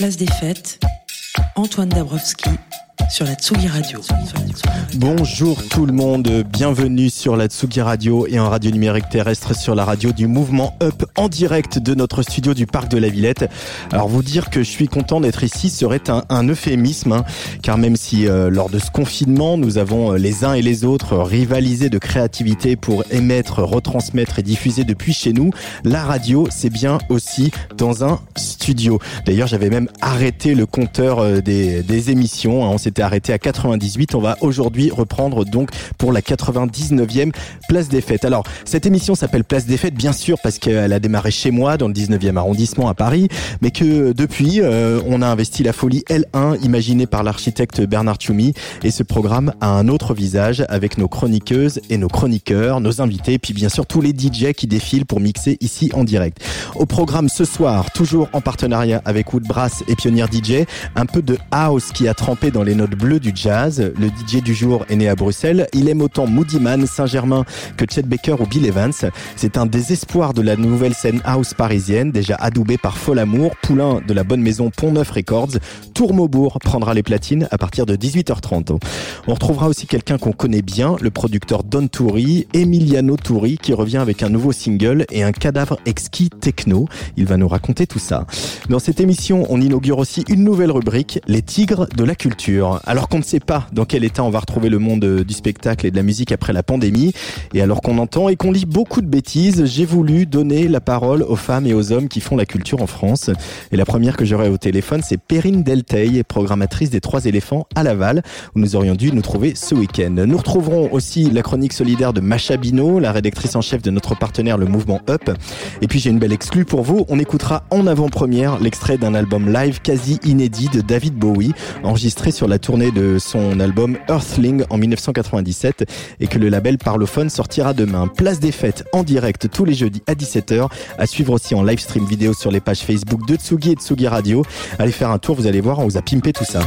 Place des fêtes, Antoine Dabrowski sur la Tsugi Radio. Bonjour tout le monde, bienvenue sur la Tsugi Radio et en radio numérique terrestre sur la radio du mouvement Up en direct de notre studio du Parc de la Villette. Alors vous dire que je suis content d'être ici serait un, euphémisme, hein, car même si euh, lors de ce confinement nous avons euh, les uns et les autres rivalisé de créativité pour émettre, retransmettre et diffuser depuis chez nous, la radio c'est bien aussi dans un studio. D'ailleurs j'avais même arrêté le compteur euh, des, des émissions, hein. on s'était arrêté à 98, on va aujourd'hui reprendre donc pour la 99e Place des Fêtes. Alors cette émission s'appelle Place des Fêtes bien sûr parce qu'elle a démarré chez moi dans le 19e arrondissement à Paris, mais que depuis euh, on a investi la folie L1 imaginée par l'architecte Bernard Tchoumi et ce programme a un autre visage avec nos chroniqueuses et nos chroniqueurs, nos invités, puis bien sûr tous les DJ qui défilent pour mixer ici en direct. Au programme ce soir, toujours en partenariat avec Woodbrass et Pionnier DJ, un peu de house qui a trempé dans les notes bleues du jazz. Le DJ du jour est né à Bruxelles. Il aime autant Moody Man, Saint-Germain que Chet Baker ou Bill Evans. C'est un désespoir de la nouvelle scène house parisienne, déjà adoubé par Fol Amour, poulain de la bonne maison Pont Neuf Records. Tourmaubourg prendra les platines à partir de 18h30. On retrouvera aussi quelqu'un qu'on connaît bien, le producteur Don Touri, Emiliano Touri, qui revient avec un nouveau single et un cadavre exquis techno. Il va nous raconter tout ça. Dans cette émission, on inaugure aussi une nouvelle rubrique, les tigres de la culture. Alors qu'on ne sait pas dans quel état on va retrouver le monde euh, du spectacle et de la musique après la pandémie, et alors qu'on entend et qu'on lit beaucoup de bêtises, j'ai voulu donner la parole aux femmes et aux hommes qui font la culture en France. Et la première que j'aurai au téléphone, c'est Perrine Delteil, programmatrice des Trois éléphants à Laval, où nous aurions dû nous trouver ce week-end. Nous retrouverons aussi la chronique solidaire de Macha Bino, la rédactrice en chef de notre partenaire le mouvement Up. Et puis j'ai une belle exclue pour vous, on écoutera en avant-première l'extrait d'un album live quasi inédit de David Bowie, enregistré sur la tournée de son album Earthling en 1997 et que le label Parlophone sortira demain. Place des fêtes en direct tous les jeudis à 17h, à suivre aussi en live stream vidéo sur les pages Facebook de Tsugi et Tsugi Radio. Allez faire un tour, vous allez voir, on vous a pimpé tout ça.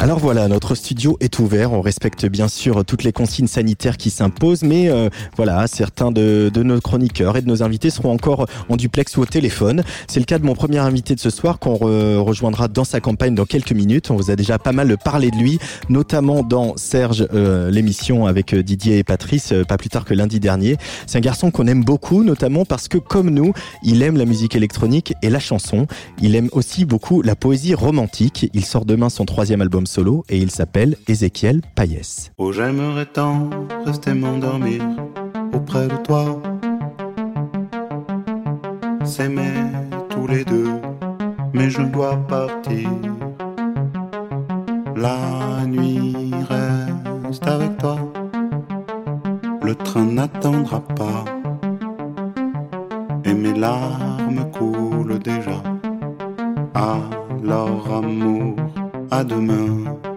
Alors voilà, notre studio est ouvert. On respecte bien sûr toutes les consignes sanitaires qui s'imposent, mais euh, voilà, certains de, de, nos chroniqueurs et de nos invités seront encore en duplex ou au téléphone. C'est le cas de mon premier invité de ce soir qu'on re rejoindra dans sa campagne dans quelques minutes. On vous a déjà pas mal parlé de lui, notamment dans Serge, euh, l'émission avec Didier et Patrice, euh, pas plus tard que lundi dernier. C'est un garçon qu'on aime beaucoup, notamment parce que comme nous, il aime la musique électronique et la chanson. Il aime aussi beaucoup la poésie romantique. Il sort demain son troisième album solo et il s'appelle Ézéchiel Payès. Oh, j'aimerais tant rester m'endormir auprès de toi. S'aimer tous les deux, mais je dois partir. La nuit reste avec toi. Le train n'attendra pas. Et mes larmes coulent déjà. Alors, amour, à demain.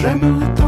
j'aime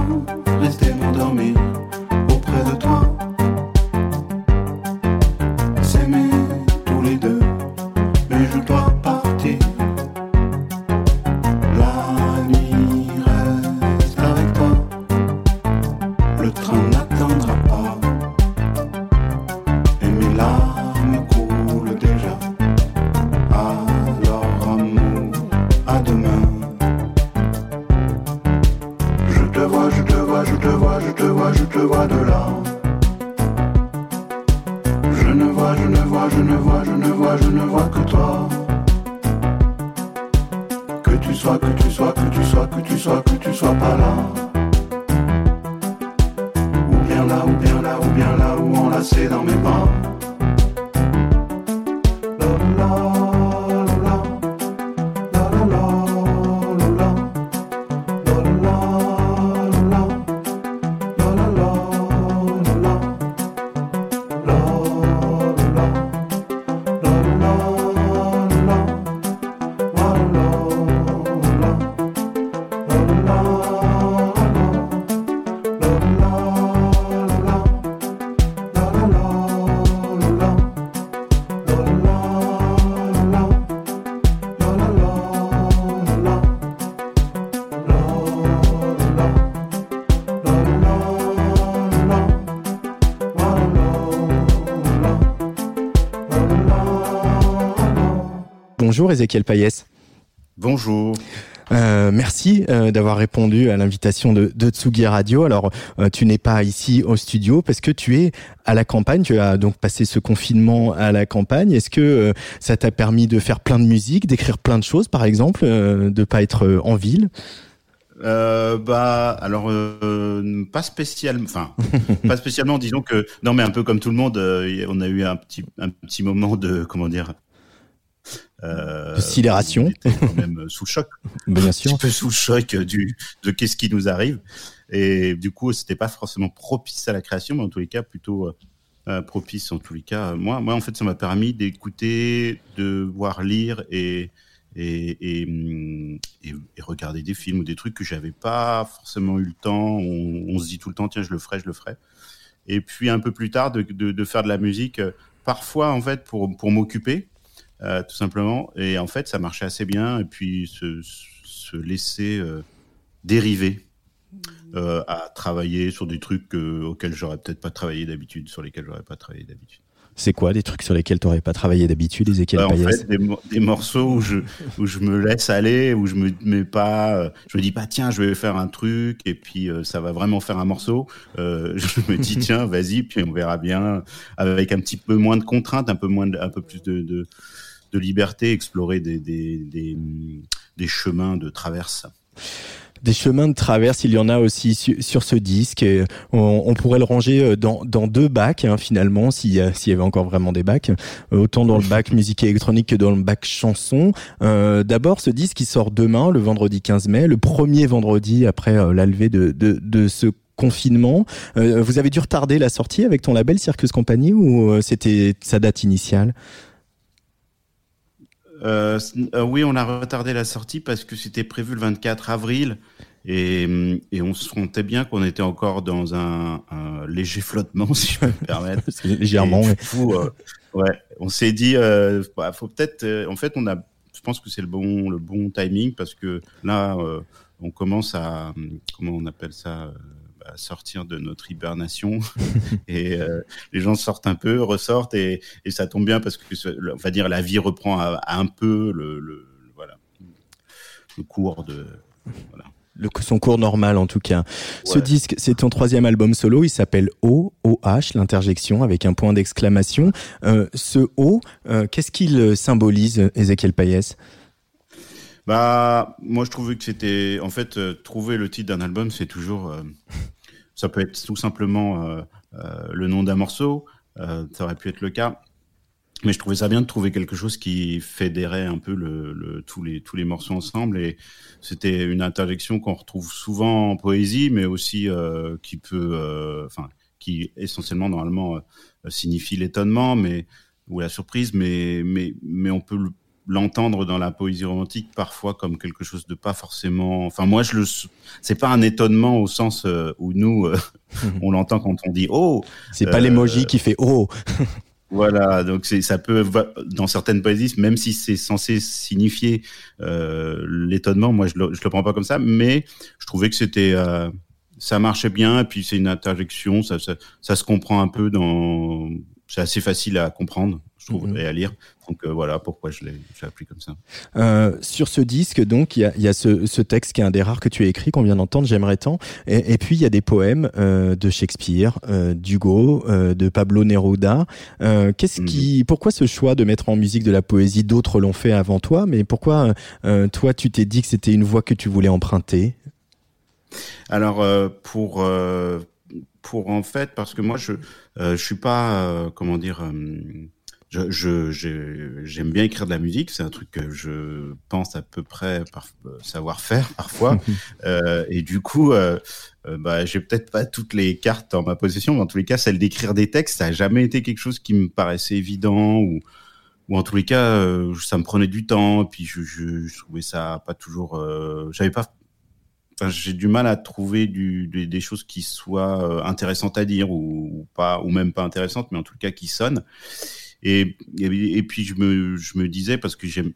Bonjour Ezekiel Payès. Bonjour. Euh, merci euh, d'avoir répondu à l'invitation de, de Tsugi Radio. Alors, euh, tu n'es pas ici au studio parce que tu es à la campagne. Tu as donc passé ce confinement à la campagne. Est-ce que ça t'a permis de faire plein de musique, d'écrire plein de choses, par exemple, de pas être en ville? Bah alors pas spécialement, enfin pas spécialement. Disons que non, mais un peu comme tout le monde, on a eu un petit un petit moment de comment dire. Euh, De sidération. on était quand même sous le choc, Bien un sûr. petit peu sous le choc du de qu'est-ce qui nous arrive. Et du coup, c'était pas forcément propice à la création, mais en tous les cas plutôt euh, euh, propice en tous les cas. Moi, moi en fait, ça m'a permis d'écouter, de voir lire et et, et, et, regarder des films ou des trucs que j'avais pas forcément eu le temps. On, on se dit tout le temps, tiens, je le ferai, je le ferai. Et puis un peu plus tard, de, de, de faire de la musique, euh, parfois en fait pour, pour m'occuper, euh, tout simplement. Et en fait, ça marchait assez bien. Et puis se, se laisser euh, dériver euh, à travailler sur des trucs euh, auxquels j'aurais peut-être pas travaillé d'habitude, sur lesquels j'aurais pas travaillé d'habitude. C'est quoi des trucs sur lesquels tu n'aurais pas travaillé d'habitude, Ezekiel Bah, en Payès fait, des, mo- des morceaux où je, où je me laisse aller, où je me mets pas, je me dis pas tiens, je vais faire un truc et puis euh, ça va vraiment faire un morceau. Euh, je me dis tiens, vas-y, puis on verra bien avec un petit peu moins de contraintes, un peu moins, de- un peu plus de, de, de liberté, explorer des, des, des, chemins de traverse. Des chemins de traverse, il y en a aussi su- sur ce disque. On, pourrait le ranger euh, dans, dans deux bacs, hein, finalement, s'il s'il y avait encore vraiment des bacs. Euh, Autant dans le bac musique électronique que dans le bac chanson. Euh, D'abord, ce disque qui sort demain, le vendredi 15 mai, le premier vendredi après euh, la levée de, de, de ce confinement. Vous avez dû retarder la sortie avec ton label Circus Company ou c'était sa date initiale? Euh, euh, oui, on a retardé la sortie parce que c'était prévu le 24 avril et, et on se sentait bien qu'on était encore dans un, un léger flottement, si je peux me permettre. Légèrement. Et ouais. du coup, euh, ouais, on s'est dit, euh, bah, faut peut-être. en fait, on a. Je pense que c'est le bon, le bon timing parce que là, on commence à. Comment on appelle ça bah, sortir de notre hibernation. Et les gens sortent un peu, ressortent et, et, ça tombe bien parce que on va dire la vie reprend un peu le, le, voilà le cours de voilà. Le, son cours normal en tout cas. Ce disque, c'est ton troisième album solo, il s'appelle O, OH, l'interjection avec un point d'exclamation. Euh, ce O, euh, qu'est-ce qu'il symbolise, Ezekiel Payès? Bah, moi je trouvais que c'était, en fait, euh, trouver le titre d'un album, c'est toujours, ça peut être tout simplement le nom d'un morceau, ça aurait pu être le cas. Mais je trouvais ça bien de trouver quelque chose qui fédérait un peu le, le, tous, les, tous les morceaux ensemble. Et c'était une interjection qu'on retrouve souvent en poésie, mais aussi euh, qui peut, euh, enfin, qui essentiellement normalement euh, signifie l'étonnement, mais ou la surprise, mais mais mais on peut l'entendre dans la poésie romantique parfois comme quelque chose de pas forcément. Enfin, moi, je le. C'est pas un étonnement au sens où nous on l'entend quand on dit oh. C'est pas l'emoji qui fait oh. Voilà, donc ça peut, dans certaines poésies, même si c'est censé signifier euh, l'étonnement, moi je le, je le prends pas comme ça, mais je trouvais que c'était, euh, ça marchait bien, et puis c'est une interjection, ça, ça, ça, se comprend un peu dans, c'est assez facile à comprendre je trouve, mhm. et à lire. Donc euh, voilà pourquoi je l'ai appris comme ça. Euh, sur ce disque, donc, il y a, y a ce, ce, texte qui est un des rares que tu as écrit, qu'on vient d'entendre, J'aimerais tant. Et, et, puis, il y a des poèmes euh, de Shakespeare, euh, d'Hugo, euh, de Pablo Neruda. Euh, qu'est-ce mhm. qui, pourquoi ce choix de mettre en musique de la poésie D'autres l'ont fait avant toi, mais pourquoi toi, tu t'es dit que c'était une voie que tu voulais emprunter? Alors pour pour en fait parce que moi je je suis pas comment dire je, j'aime bien écrire de la musique, c'est un truc que je pense à peu près par, savoir faire parfois. euh, et du coup, euh, euh, bah, j'ai peut-être pas toutes les cartes en ma possession, mais en tous les cas, celle d'écrire des textes, ça a jamais été quelque chose qui me paraissait évident ou, ou en tous les cas, euh, ça me prenait du temps. Et puis je, je, je trouvais ça pas toujours. Euh, j'avais pas. Enfin, j'ai du mal à trouver du, des, des, choses qui soient intéressantes à dire ou, ou, pas, ou même pas intéressantes, mais en tout cas qui sonnent. Et, et, puis je me, je me disais, parce que j'aime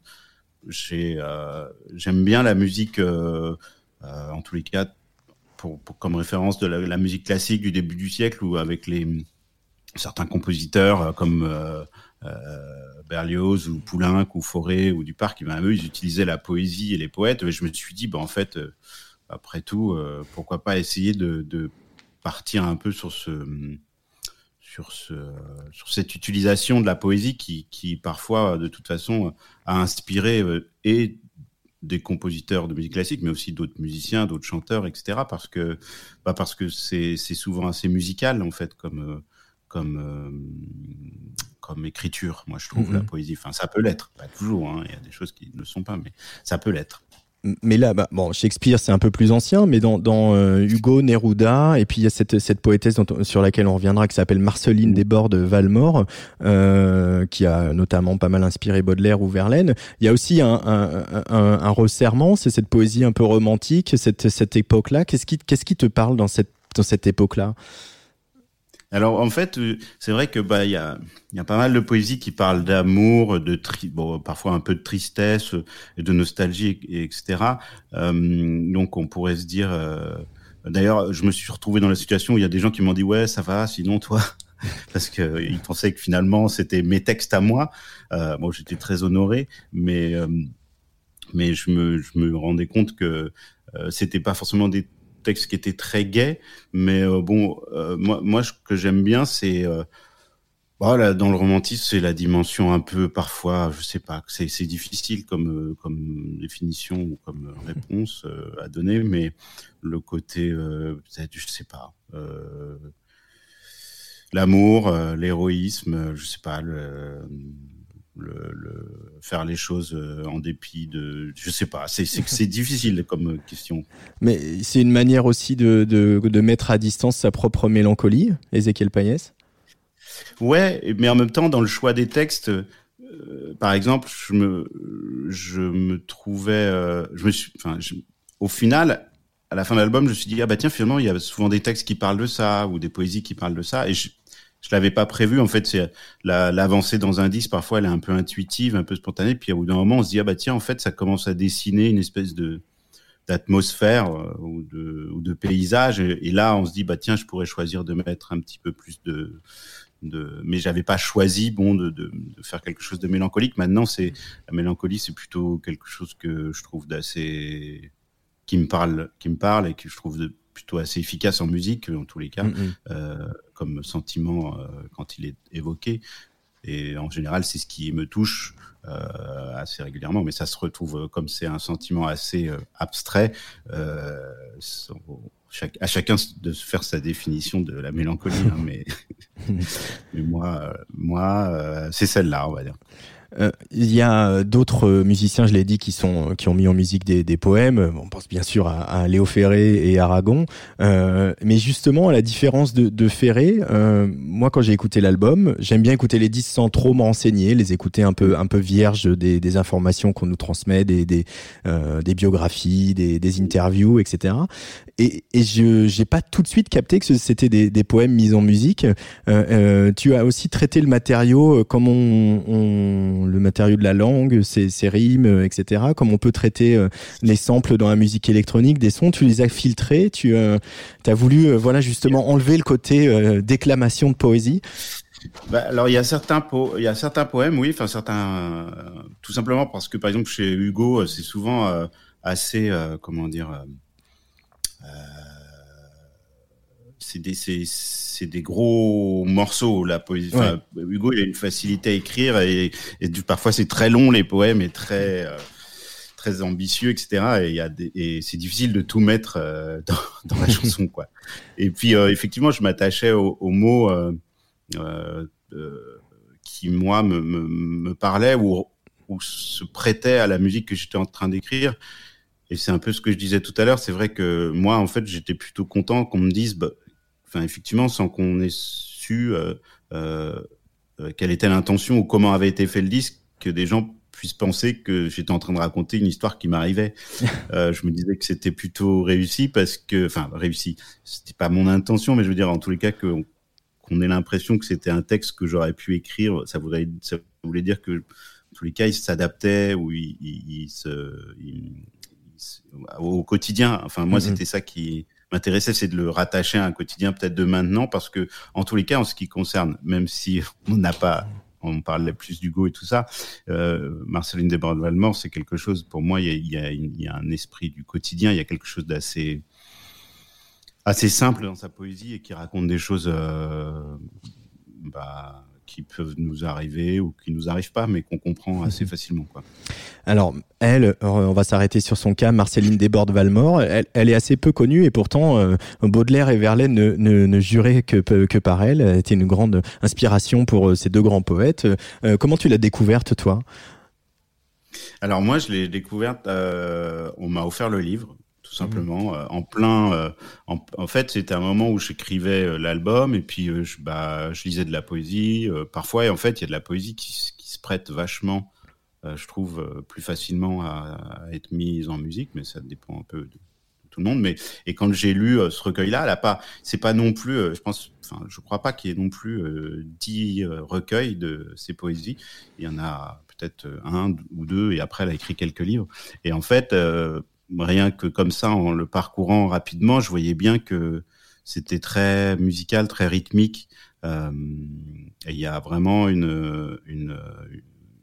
euh, j'aime bien la musique, euh, euh, en tous les cas, pour, comme référence de la, musique classique du début du siècle, ou avec les certains compositeurs comme Berlioz ou Poulenc ou Fauré ou Duparc, ben, eux, ils utilisaient la poésie et les poètes. Je me suis dit, ben, en fait, après tout, pourquoi pas essayer de partir un peu sur ce sur, ce, sur cette utilisation de la poésie qui, qui parfois, de toute façon, a inspiré euh, et des compositeurs de musique classique, mais aussi d'autres musiciens, d'autres chanteurs, etc. Parce que, bah parce que c'est, souvent assez musical en fait, comme euh, comme euh, comme écriture. Moi, je trouve mm-hmm. la poésie. Enfin, ça peut l'être, pas toujours. Hein, il y a des choses qui ne le sont pas, mais ça peut l'être mais là, bah, bon, Shakespeare, c'est un peu plus ancien, mais dans, dans euh, Hugo, Neruda, et puis il y a cette, cette poétesse dont, sur laquelle on reviendra, qui s'appelle Marceline Desbordes de Valmore, euh, qui a notamment pas mal inspiré Baudelaire ou Verlaine. Il y a aussi un, un, un, un resserrement, c'est cette poésie un peu romantique, cette, cette époque-là. Qu'est-ce qui, qu'est-ce qui te parle dans cette, dans cette époque-là? Alors en fait, euh, c'est vrai que bah il y a, y a pas mal de poésie qui parle d'amour, de tri bon parfois un peu de tristesse et de nostalgie et, etc. Euh, donc on pourrait se dire. Euh, d'ailleurs, je me suis retrouvé dans la situation où il y a des gens qui m'ont dit ouais ça va, sinon toi. Parce que ils pensaient que finalement c'était mes textes à moi. Euh, moi j'étais très honoré, mais euh, mais je me, je me rendais compte que euh, c'était pas forcément des texte qui était très gai, mais euh, bon, euh, moi, moi, ce que j'aime bien, c'est euh, voilà, dans le romantisme, c'est la dimension un peu parfois, je sais pas, c'est difficile comme comme définition ou comme réponse à donner, mais le côté peut-être, je sais pas. L'amour, l'héroïsme, je sais pas, le, le, faire les choses euh, en dépit de, je sais pas, c'est c'est difficile comme question. Mais c'est une manière aussi de, de, de mettre à distance sa propre mélancolie, Ézéchiel Payès? Ouais, mais en même temps, dans le choix des textes, euh, par exemple, je me je me trouvais, euh, je me suis, enfin, au final, à la fin de l'album, je me suis dit ah bah tiens finalement il y a souvent des textes qui parlent de ça ou des poésies qui parlent de ça et je, je l'avais pas prévu. En fait, c'est l'avancée dans un disque. Parfois, elle est un peu intuitive, un peu spontanée. Puis, au bout d'un moment, on se dit ah bah tiens, en fait, ça commence à dessiner une espèce de d'atmosphère ou de, ou de paysage. Et, là, on se dit, bah tiens, je pourrais choisir de mettre un petit peu plus de, de mais j'avais pas choisi bon de, de, de, faire quelque chose de mélancolique. Maintenant, c'est la mélancolie, c'est plutôt quelque chose que je trouve d'assez qui me parle, qui me parle et que je trouve de, plutôt assez efficace en musique, en tous les cas, mm -hmm. euh, comme sentiment euh, quand il est évoqué. Et en général, c'est ce qui me touche euh, assez régulièrement, mais ça se retrouve comme c'est un sentiment assez euh, abstrait. Euh, chaque, à chacun de faire sa définition de la mélancolie, hein, mais, mais moi, moi, c'est celle-là, on va dire. Euh, il y a d'autres musiciens, je l'ai dit, qui sont qui ont mis en musique des, des poèmes. On pense bien sûr à, à Léo Ferré et Aragon, euh, mais justement à la différence de, de Ferré, euh, moi quand j'ai écouté l'album, j'aime bien écouter les disques sans trop me renseigner, les écouter un peu un peu vierges des, des informations qu'on nous transmet, des des, euh, des biographies, des, des, interviews, etc. Et, et je j'ai pas tout de suite capté que c'était des, des poèmes mis en musique. Euh, euh, tu as aussi traité le matériau comme on, on le matériau de la langue, ses, ses, rimes, etc. Comme on peut traiter euh, les samples dans la musique électronique, des sons, tu les as filtrés, tu euh, as voulu euh, voilà justement enlever le côté euh, déclamation de poésie. Bah, alors il y a certains il y a certains poèmes, oui, enfin certains, tout simplement parce que par exemple chez Hugo, c'est souvent assez, comment dire c'est des, c'est des gros morceaux la poésie. Ouais. Hugo il a une facilité à écrire et, et parfois c'est très long les poèmes et très euh, très ambitieux etc. Et y a des, et c'est difficile de tout mettre euh, dans, dans la chanson quoi. Et puis euh, effectivement je m'attachais aux, aux, mots qui moi me, me, me parlaient ou, ou se prêtaient à la musique que j'étais en train d'écrire. Et c'est un peu ce que je disais tout à l'heure. C'est vrai que moi, en fait, j'étais plutôt content qu'on me dise, bah, enfin effectivement, sans qu'on ait su euh, euh, quelle était l'intention ou comment avait été fait le disque, que des gens puissent penser que j'étais en train de raconter une histoire qui m'arrivait. euh, je me disais que c'était plutôt réussi parce que, enfin réussi, c'était pas mon intention, mais je veux dire en tous les cas qu'on ait l'impression que c'était un texte que j'aurais pu écrire, ça voulait, ça voulait dire que en tous les cas il s'adaptait ou il, il, il se il, au quotidien. Enfin, moi, mm -hmm. c'était ça qui m'intéressait, c'est de le rattacher à un quotidien peut-être de maintenant, parce que en tous les cas, en ce qui concerne, même si on n'a pas on parle plus du go et tout ça. Euh, Marceline Desbordes-Valmore, c'est quelque chose, pour moi, il y, y y a, un esprit du quotidien, il y a quelque chose d'assez assez simple dans sa poésie et qui raconte des choses euh, bah, qui peuvent nous arriver ou qui nous arrivent pas, mais qu'on comprend assez facilement. Quoi. Alors, elle, on va s'arrêter sur son cas, Marceline Desbordes-Valmore, elle, elle, est assez peu connue et pourtant euh, Baudelaire et Verlaine ne, ne, ne juraient que, que par elle. Elle était une grande inspiration pour euh, ces deux grands poètes. Euh, comment tu l'as découverte, toi? Alors moi, je l'ai découverte, euh, on m'a offert le livre tout simplement mmh. en plein euh, en, en, fait c'était un moment où j'écrivais euh, l'album et puis euh, je bah je lisais de la poésie parfois et en fait il y a de la poésie qui, qui se prête vachement je trouve plus facilement à, être mise en musique mais ça dépend un peu de, tout le monde. Mais et quand j'ai lu ce recueil là elle pas c'est pas non plus je pense enfin je crois pas qu'il y ait non plus dix recueils de ces poésies. Il y en a peut-être un ou deux et après elle a écrit quelques livres. Et en fait rien que comme ça, en le parcourant rapidement, je voyais bien que c'était très musical, très rythmique. Euh, il y a vraiment une,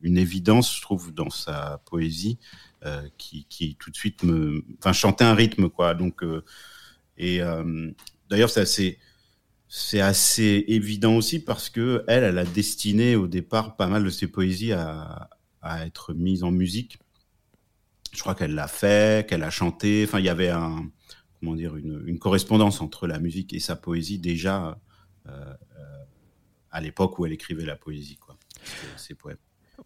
évidence, je trouve, dans sa poésie euh, qui, qui tout de suite me, enfin, chantait un rythme, quoi. Donc, euh, et euh, d'ailleurs, c'est assez, c'est assez évident aussi parce que elle, a destiné au départ pas mal de ses poésies à, à être mises en musique je crois qu'elle l'a fait, qu'elle a chanté. Enfin, il y avait un, comment dire, une, une, correspondance entre la musique et sa poésie déjà à l'époque où elle écrivait la poésie, quoi, ses poèmes.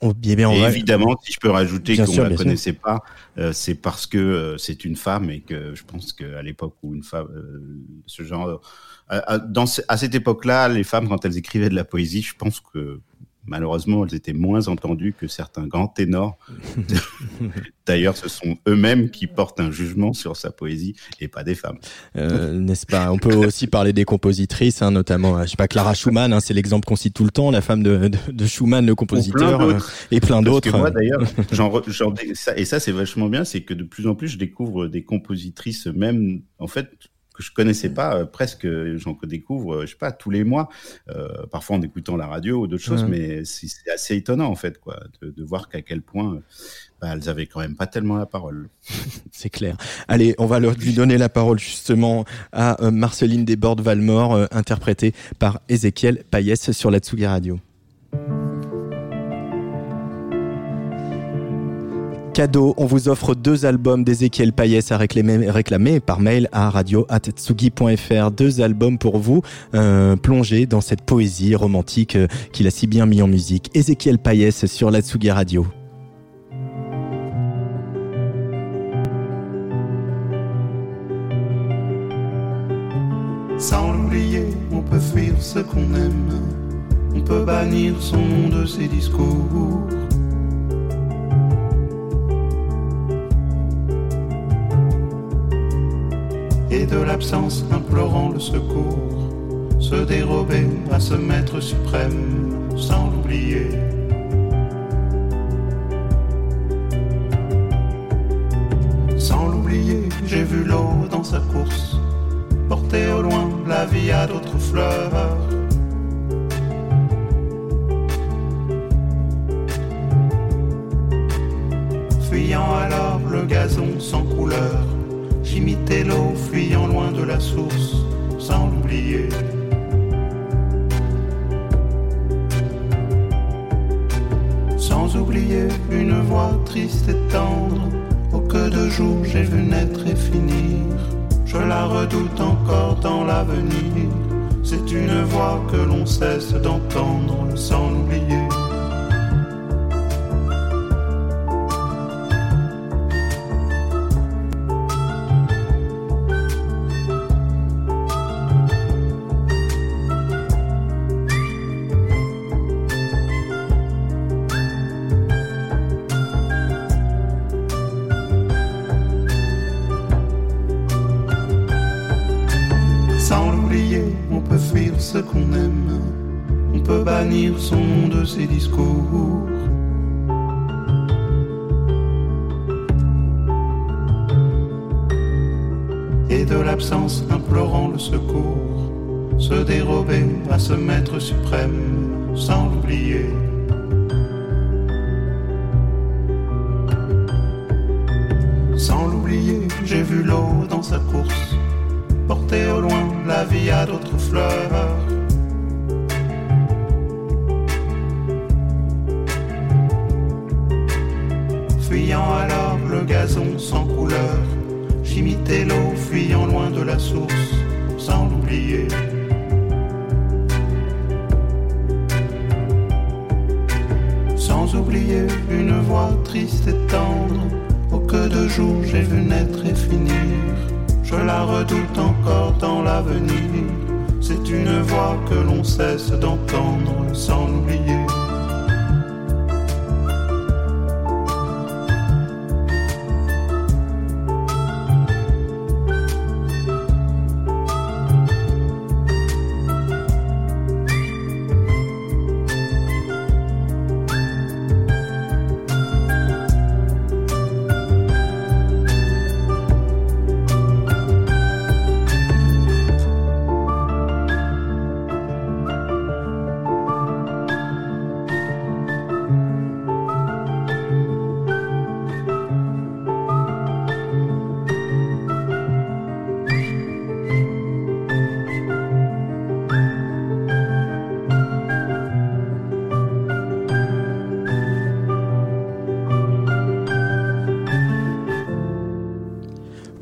Bien, bien, et évidemment, si je peux rajouter qu'on ne la connaissait sûr. pas, euh, c'est parce que euh, c'est une femme et que je pense qu'à l'époque où une femme, euh, ce genre, à, dans, à cette époque-là, les femmes, quand elles écrivaient de la poésie, je pense que malheureusement, elles étaient moins entendues que certains grands ténors. D'ailleurs, ce sont eux-mêmes qui portent un jugement sur sa poésie et pas des femmes. Euh, n'est-ce pas? On peut aussi parler des compositrices, hein, notamment, je sais pas, Clara Schumann, hein, c'est l'exemple qu'on cite tout le temps, la femme de, de, de Schumann, le compositeur, euh, et plein d'autres. Moi, d'ailleurs, et ça, c'est vachement bien, c'est que de plus en plus, je découvre des compositrices, même, en fait, que je connaissais pas euh, presque j'en découvre euh, je sais pas tous les mois euh, parfois en écoutant la radio ou d'autres choses mais c'est assez étonnant en fait quoi de, de voir qu'à quel point bah, elles avaient quand même pas tellement la parole. C'est clair. Allez on va leur lui donner la parole justement à Marceline Desbordes-Valmore interprétée par Ézéchiel Payès sur la Tsugi Radio cadeau, on vous offre deux albums d'Ezekiel Payès à réclamer, par mail à radio.tsugi.fr. Deux albums pour vous euh, plonger dans cette poésie romantique euh, qu'il a si bien mis en musique. Ezekiel Payès sur la Tsugi Radio. Sans l'oublier, on peut fuir ce qu'on aime. On peut bannir son nom de ses discours. De l'absence implorant le secours, se dérober à ce maître suprême sans l'oublier.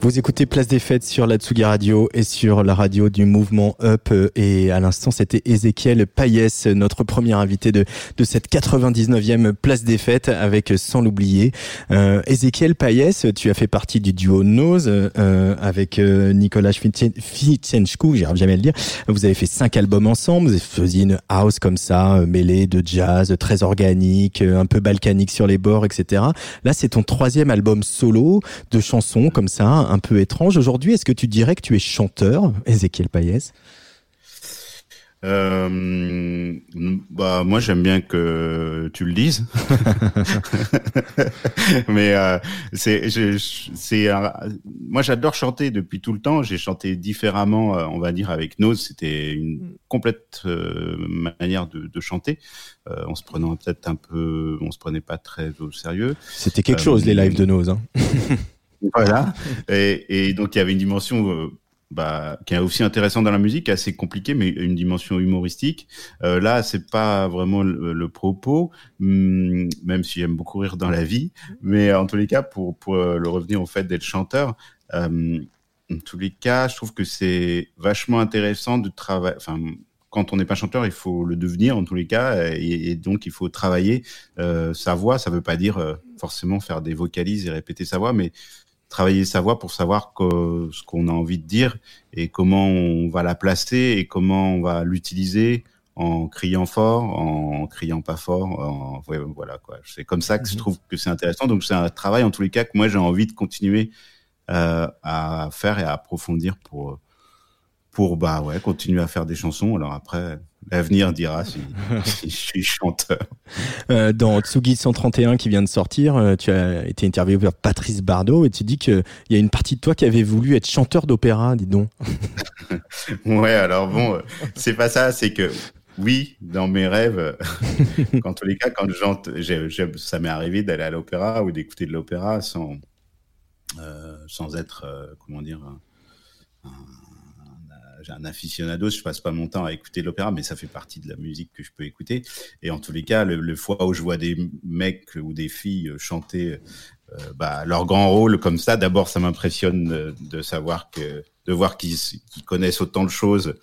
Vous écoutez Place des Fêtes sur la Tsugi Radio et sur la radio du mouvement Up. Et à l'instant, c'était Ezekiel Payès, notre premier invité de, de cette 99e Place des Fêtes avec Sans l'oublier. Euh, Ezekiel Payès, tu as fait partie du duo Nose euh, avec euh, Nicolas Fitsenchkou, j'arrive jamais à le dire. Vous avez fait cinq albums ensemble, vous faisiez une house comme ça, euh, mêlée de jazz, très organique, euh, un peu balkanique sur les bords, etc. Là, c'est ton troisième album solo de chansons comme ça, un peu étrange. Aujourd'hui, est-ce que tu dirais que tu es chanteur, Ezekiel Payès euh, bah moi j'aime bien que tu le dises, mais euh, c'est c'est moi j'adore chanter depuis tout le temps. J'ai chanté différemment, euh, on va dire avec Nose, c'était une complète euh, manière de, de chanter. Euh, on se prenait peut-être un peu, on se prenait pas très au sérieux. C'était quelque chose les lives de Nose. Hein. voilà, et, donc il y avait une dimension bah, qui est aussi intéressant dans la musique, assez compliqué, mais une dimension humoristique. Euh, là, c'est pas vraiment le, propos, hum, même si j'aime beaucoup rire dans la vie. Mais en tous les cas, pour, euh, le revenir au fait d'être chanteur, euh, en tous les cas, je trouve que c'est vachement intéressant de travailler. Enfin, quand on n'est pas chanteur, il faut le devenir en tous les cas, et, donc il faut travailler euh, sa voix. Ça veut pas dire euh, forcément faire des vocalises et répéter sa voix, mais travailler sa voix pour savoir que, ce qu'on a envie de dire et comment on va la placer et comment on va l'utiliser en criant fort, en criant pas fort. En... voilà quoi. C'est comme ça que je mhm. trouve que c'est intéressant. Donc c'est un travail en tous les cas que moi j'ai envie de continuer euh, à faire et à approfondir pour pour bah ouais continuer à faire des chansons. Alors après L'avenir dira si, si, je suis chanteur. Euh, dans Tsugi 131 qui vient de sortir, euh, tu as été interviewé par Patrice Bardot et tu dis qu'il y a une partie de toi qui avait voulu être chanteur d'opéra, dis donc. ouais, alors bon, euh, c'est pas ça, c'est que oui, dans mes rêves, en tous les cas, quand je ça m'est arrivé d'aller à l'opéra ou d'écouter de l'opéra sans, euh, sans être, euh, comment dire, un, un aficionado, je passe pas mon temps à écouter l'opéra, mais ça fait partie de la musique que je peux écouter. Et en tous les cas, le, fois où je vois des mecs ou des filles chanter euh, bah, leur grand rôle comme ça, d'abord, ça m'impressionne de, savoir que de voir qu'ils connaissent autant de choses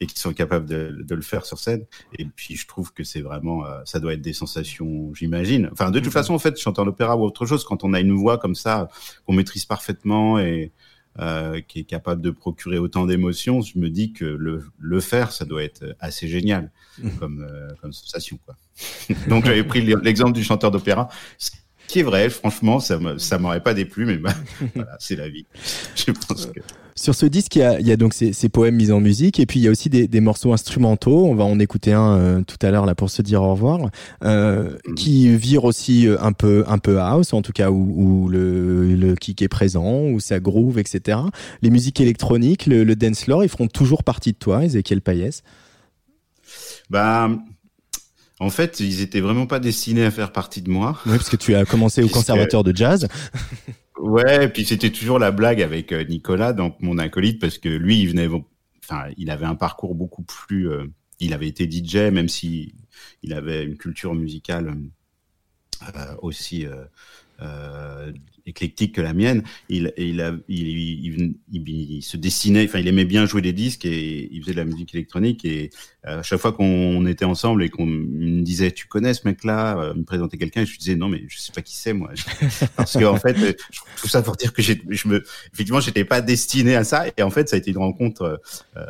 et qu'ils sont capables de, de, le faire sur scène. Et puis, je trouve que c'est vraiment, euh, ça doit être des sensations, j'imagine. Enfin, de toute mm-hmm. façon, en fait, chanter en opéra ou autre chose, quand on a une voix comme ça, qu'on maîtrise parfaitement et, euh, qui est capable de procurer autant d'émotions, je me dis que le, le, faire, ça doit être assez génial mmh. comme, euh, comme sensation. Quoi. Donc j'avais pris l'exemple du chanteur d'opéra, ce qui est vrai, franchement, ça m'aurait pas déplu, mais bah, voilà, c'est la vie. Je pense que... Sur ce disque, il y a, il y a donc ces, ces, poèmes mis en musique et puis il y a aussi des, des morceaux instrumentaux. On va en écouter un euh, tout à l'heure là pour se dire au revoir, euh, mhm. qui vire aussi euh, un peu un peu house, en tout cas où, où le, le, kick est présent, où ça groove, etc. Les musiques électroniques, le, le dance floor, ils feront toujours partie de toi, Ezekiel Payès? Bah, en fait, ils étaient vraiment pas destinés à faire partie de moi. Oui, parce que tu as commencé au conservatoire de jazz. Ouais, et puis c'était toujours la blague avec euh, Nicolas, donc mon acolyte, parce que lui, il venait, enfin, il avait un parcours beaucoup plus, euh, il avait été DJ, même si il avait une culture musicale euh, aussi euh, éclectique que la mienne. Il, il, a, il, il, se dessinait, enfin, il aimait bien jouer des disques et il faisait de la musique électronique. Et euh, à chaque fois qu'on était ensemble et qu'on me disait, tu connais ce mec-là, euh, me présenter quelqu'un, je lui disais, non, mais je sais pas qui c'est, moi. Parce qu'en en fait, tout ça pour dire que je me, effectivement, j'étais pas destiné à ça. Et en fait, ça a été une rencontre, euh,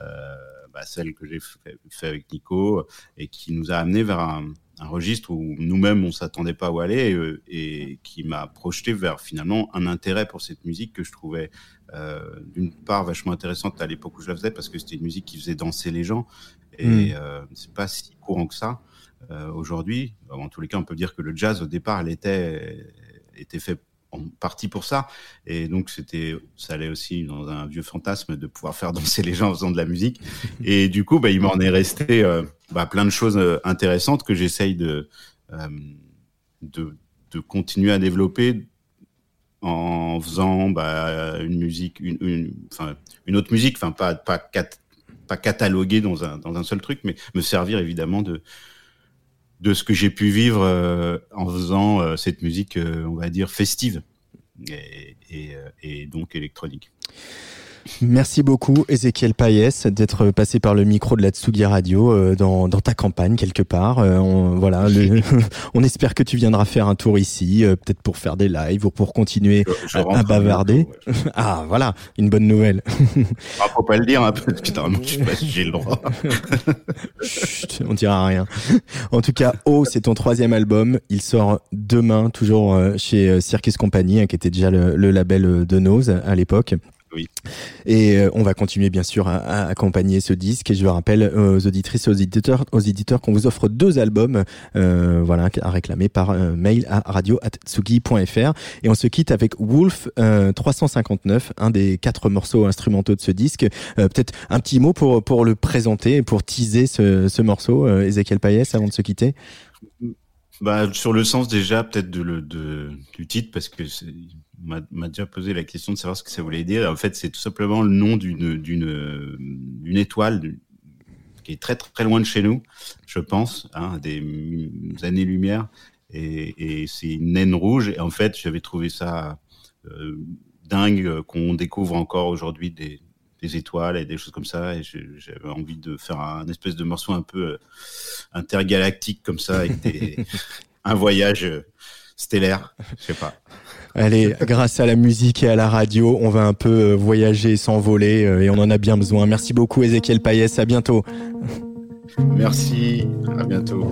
bah, celle que j'ai fait, fait, avec Nico et qui nous a amené vers un, un registre où nous-mêmes on s'attendait pas où aller euh, et, qui m'a projeté vers finalement un intérêt pour cette musique que je trouvais euh, d'une part vachement intéressante à l'époque où je la faisais parce que c'était une musique qui faisait danser les gens et mm. euh, c'est pas si courant que ça euh, aujourd'hui. En tous les cas, on peut dire que le jazz au départ, elle était était fait en partie pour ça. Et donc, c'était, ça allait aussi dans un vieux fantasme de pouvoir faire danser les gens en faisant de la musique. Et du coup, bah, il m'en est resté euh, bah, plein de choses euh, intéressantes que j'essaye de, euh, de, de, continuer à développer en faisant bah, une musique, une, une autre musique, enfin, pas, pas, cat, pas cataloguer dans un, dans un seul truc, mais me servir évidemment de, de ce que j'ai pu vivre euh, en faisant euh, cette musique, euh, on va dire, festive. et, et donc électronique. Merci beaucoup, Ezekiel Payès, d'être passé par le micro de la Tsugi Radio euh, dans, dans, ta campagne quelque part. Euh, on, voilà, le, on espère que tu viendras faire un tour ici, euh, peut-être pour faire des lives ou pour continuer à, bavarder. Ah, voilà, une bonne nouvelle. Ah, faut pas le dire, hein, putain, je sais pas si j'ai le droit. Chut, on dira rien. En tout cas, Oh, c'est ton troisième album. Il sort demain, toujours chez Circus Company, hein, qui était déjà le, le label de Nose à l'époque. Oui. Et euh, on va continuer bien sûr à, à, accompagner ce disque. Et je rappelle aux auditrices et aux éditeurs, aux éditeurs qu'on vous offre deux albums, euh, voilà, à réclamer par euh, mail à radio@tsugi.fr. Et on se quitte avec Wolf 359, un des quatre morceaux instrumentaux de ce disque. Peut-être un petit mot pour pour le présenter, pour teaser ce, ce morceau, Ezekiel Payès, avant de se quitter. Bah, sur le sens déjà peut-être de, de, du titre parce que m'a déjà posé la question de savoir ce que ça voulait dire. En fait, c'est tout simplement le nom d'une étoile qui est très très loin de chez nous, je pense, hein, des années-lumière. Et, et c'est une naine rouge. Et en fait, j'avais trouvé ça euh, dingue qu'on découvre encore aujourd'hui des, des, étoiles et des choses comme ça. Et j'avais envie de faire un espèce de morceau un peu euh, intergalactique comme ça, avec des, un voyage euh, stellaire. Je sais pas. Allez, grâce à la musique et à la radio, on va un peu euh, voyager, s'envoler euh, et on en a bien besoin. Merci beaucoup Ezekiel Payès, à bientôt. Merci, à bientôt.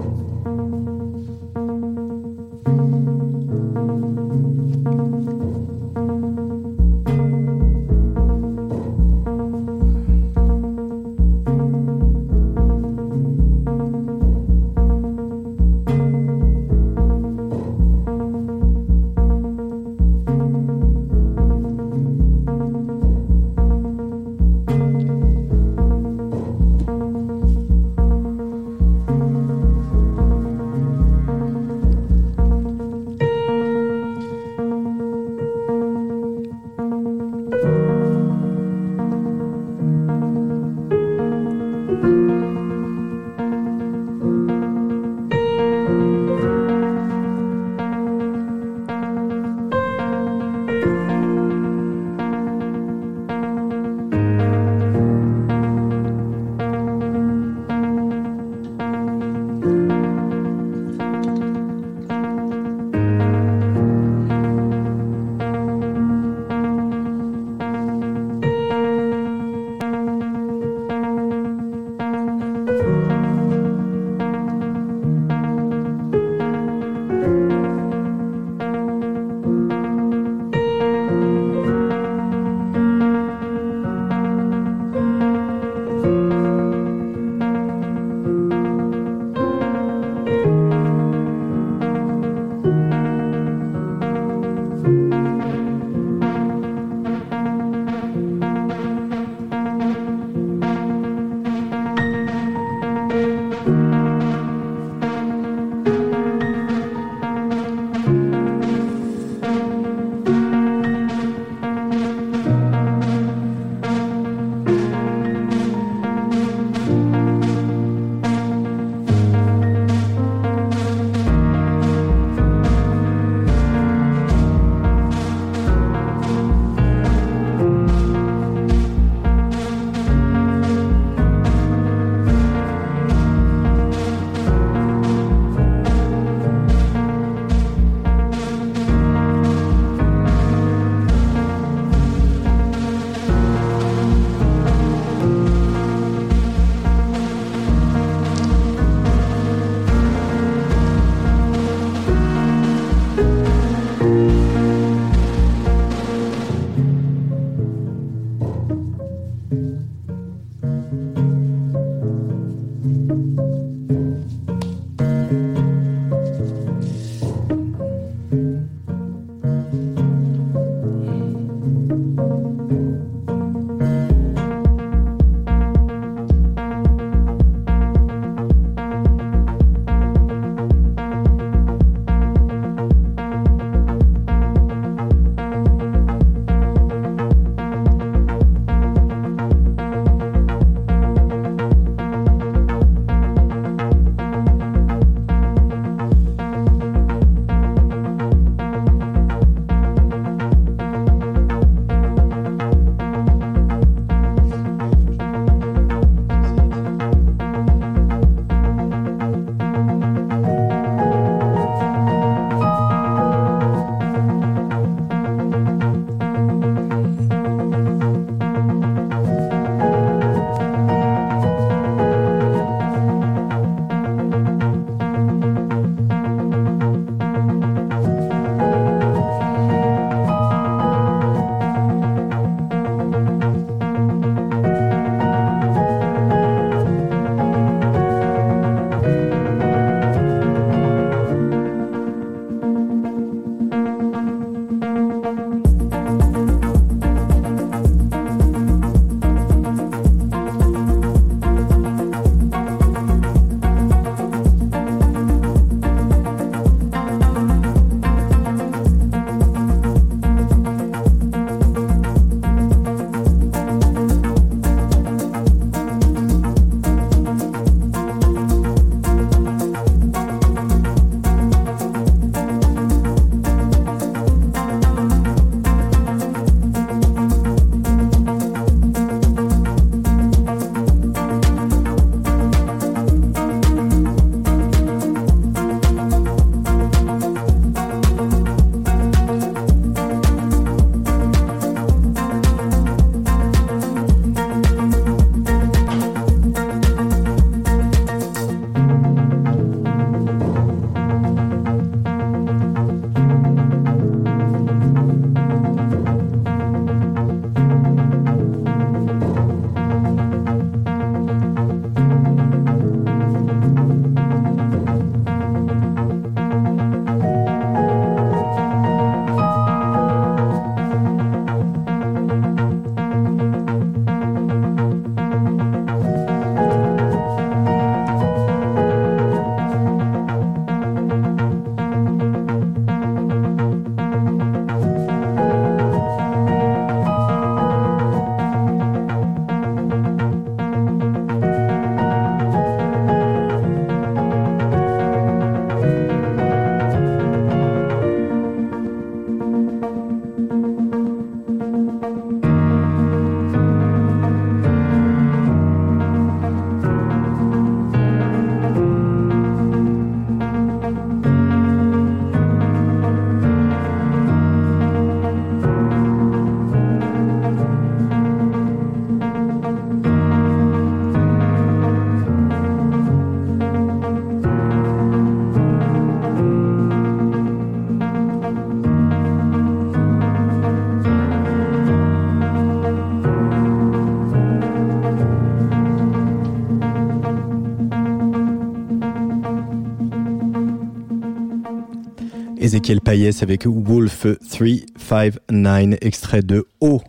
Ezekiel Payès avec Wolf 359, extrait de OOH,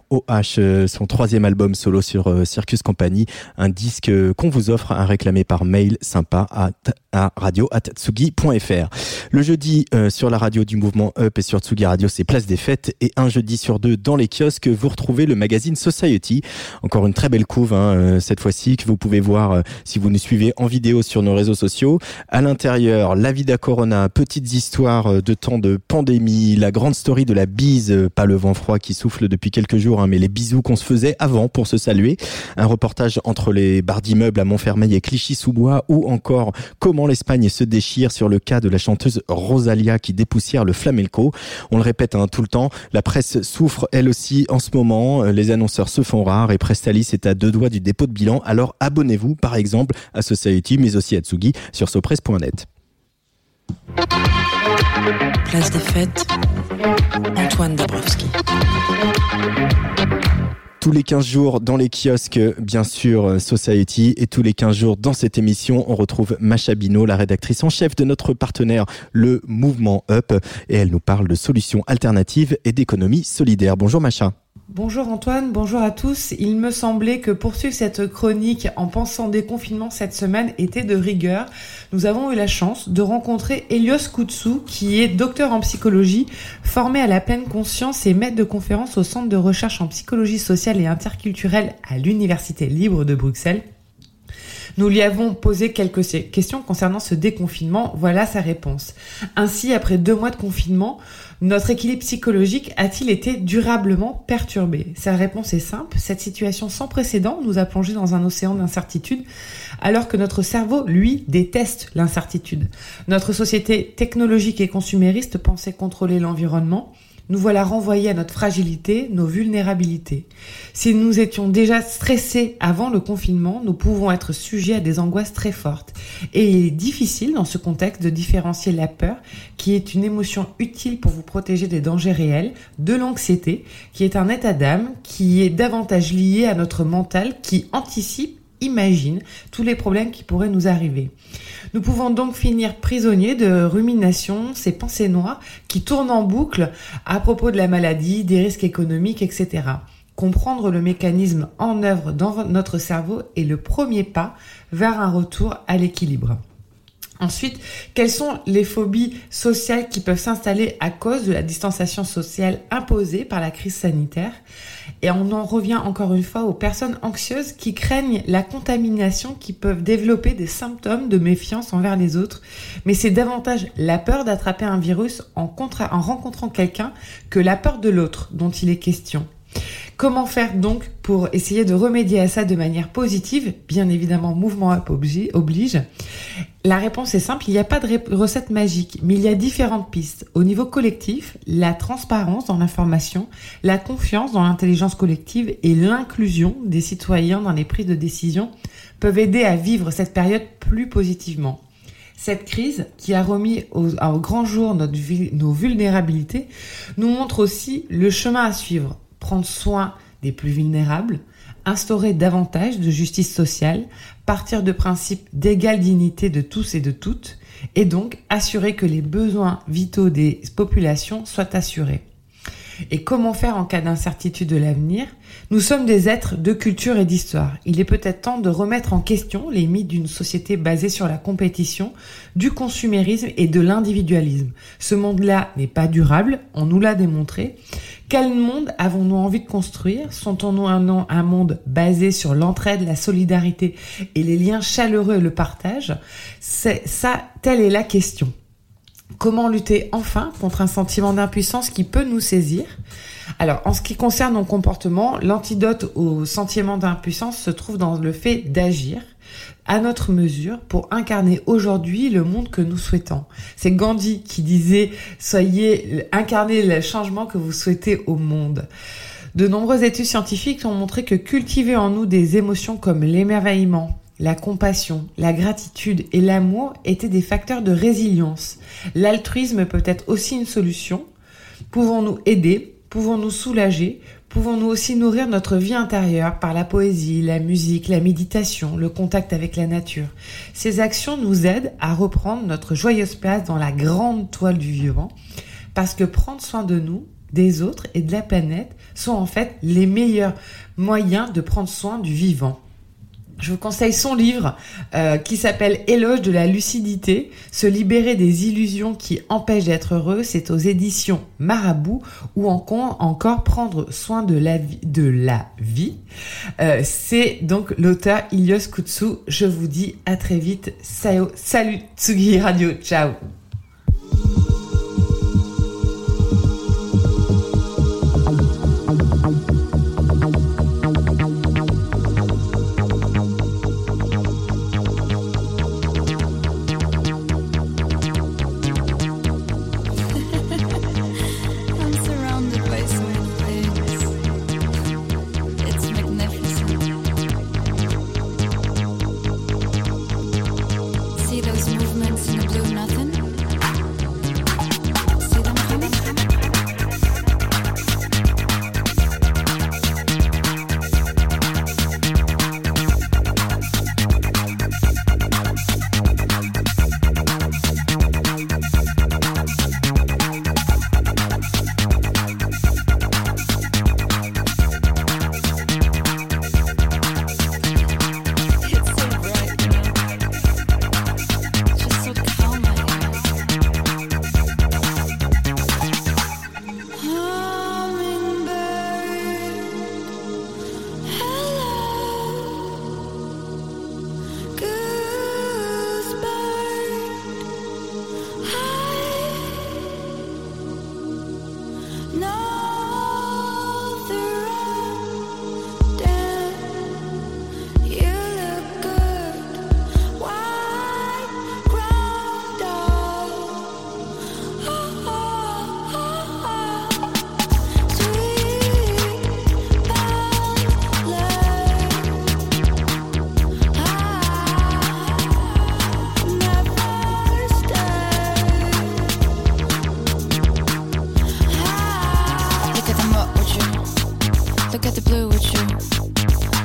euh, son troisième album solo sur euh, Circus Company, un disque qu'on vous offre à réclamer par mail sympa à, à radio.tsugi.fr. Le jeudi euh, sur la radio du mouvement Up et sur Tsugi Radio, c'est Place des Fêtes et un jeudi sur deux dans les kiosques, vous retrouvez le magazine Society. Encore une très belle couve hein, cette fois-ci que vous pouvez voir si vous nous suivez en vidéo sur nos réseaux sociaux. À l'intérieur, la vida corona, petites histoires de temps de pandémie, la grande story de la bise, pas le vent froid qui souffle depuis quelques jours, hein, mais les bisous qu'on se faisait avant pour se saluer. Un reportage entre les bars d'immeubles à Montfermeil et Clichy-sous-Bois, ou encore comment l'Espagne se déchire sur le cas de la chanteuse Rosalia qui dépoussière le flamenco. On le répète hein, tout le temps, la presse souffre elle aussi en ce moment, les annonceurs se font rares et Prestalis est à deux doigts du dépôt de bilan, alors abonnez-vous par exemple à Society mais aussi à Tsugi sur sopresse.net. Place des fêtes, Antoine Dabrowski. Tous les 15 jours dans les kiosques, bien sûr, Society. Et tous les 15 jours dans cette émission, on retrouve Macha Bino, la rédactrice en chef de notre partenaire, le Mouvement Up. Et elle nous parle de solutions alternatives et d'économie solidaire. Bonjour Macha. Bonjour Antoine, bonjour à tous. Il me semblait que poursuivre cette chronique en pensant déconfinement cette semaine était de rigueur. Nous avons eu la chance de rencontrer Elios Koutsou, qui est docteur en psychologie, formé à la pleine conscience et maître de conférence au Centre de recherche en psychologie sociale et interculturelle à l'Université libre de Bruxelles. Nous lui avons posé quelques questions concernant ce déconfinement. Voilà sa réponse. Ainsi, après deux mois de confinement, notre équilibre psychologique a-t-il été durablement perturbé? Sa réponse est simple. Cette situation sans précédent nous a plongé dans un océan d'incertitude alors que notre cerveau, lui, déteste l'incertitude. Notre société technologique et consumériste pensait contrôler l'environnement nous voilà renvoyés à notre fragilité, nos vulnérabilités. Si nous étions déjà stressés avant le confinement, nous pouvons être sujets à des angoisses très fortes. Et il est difficile dans ce contexte de différencier la peur, qui est une émotion utile pour vous protéger des dangers réels, de l'anxiété, qui est un état d'âme, qui est davantage lié à notre mental, qui anticipe imagine tous les problèmes qui pourraient nous arriver. Nous pouvons donc finir prisonniers de ruminations, ces pensées noires qui tournent en boucle à propos de la maladie, des risques économiques, etc. Comprendre le mécanisme en œuvre dans notre cerveau est le premier pas vers un retour à l'équilibre. Ensuite, quelles sont les phobies sociales qui peuvent s'installer à cause de la distanciation sociale imposée par la crise sanitaire? Et on en revient encore une fois aux personnes anxieuses qui craignent la contamination, qui peuvent développer des symptômes de méfiance envers les autres. Mais c'est davantage la peur d'attraper un virus en, en rencontrant quelqu'un que la peur de l'autre dont il est question. Comment faire donc pour essayer de remédier à ça de manière positive? Bien évidemment, mouvement up oblige. La réponse est simple, il n'y a pas de recette magique, mais il y a différentes pistes. Au niveau collectif, la transparence dans l'information, la confiance dans l'intelligence collective et l'inclusion des citoyens dans les prises de décision peuvent aider à vivre cette période plus positivement. Cette crise, qui a remis au, grand jour nos vulnérabilités, nous montre aussi le chemin à suivre prendre soin des plus vulnérables, instaurer davantage de justice sociale, partir de principes d'égale dignité de tous et de toutes, et donc assurer que les besoins vitaux des populations soient assurés. Et comment faire en cas d'incertitude de l'avenir? Nous sommes des êtres de culture et d'histoire. Il est peut-être temps de remettre en question les mythes d'une société basée sur la compétition, du consumérisme et de l'individualisme. Ce monde-là n'est pas durable, on nous l'a démontré. Quel monde avons-nous envie de construire? Sentons-nous un, monde basé sur l'entraide, la solidarité et les liens chaleureux et le partage? C'est ça, telle est la question. Comment lutter enfin contre un sentiment d'impuissance qui peut nous saisir? Alors, en ce qui concerne nos comportements, l'antidote au sentiment d'impuissance se trouve dans le fait d'agir à notre mesure pour incarner aujourd'hui le monde que nous souhaitons. C'est Gandhi qui disait soyez incarnez le changement que vous souhaitez au monde. De nombreuses études scientifiques ont montré que cultiver en nous des émotions comme l'émerveillement, la compassion, la gratitude et l'amour étaient des facteurs de résilience. L'altruisme peut être aussi une solution. Pouvons-nous aider Pouvons-nous soulager? Pouvons-nous aussi nourrir notre vie intérieure par la poésie, la musique, la méditation, le contact avec la nature? Ces actions nous aident à reprendre notre joyeuse place dans la grande toile du vivant, parce que prendre soin de nous, des autres et de la planète sont en fait les meilleurs moyens de prendre soin du vivant. Je vous conseille son livre euh, qui s'appelle Éloge de la lucidité, se libérer des illusions qui empêchent d'être heureux. C'est aux éditions Marabout ou encore prendre soin de la vie. Euh, C'est donc l'auteur Ilios Kutsu. Je vous dis à très vite. Salut Tsugi Radio. Ciao.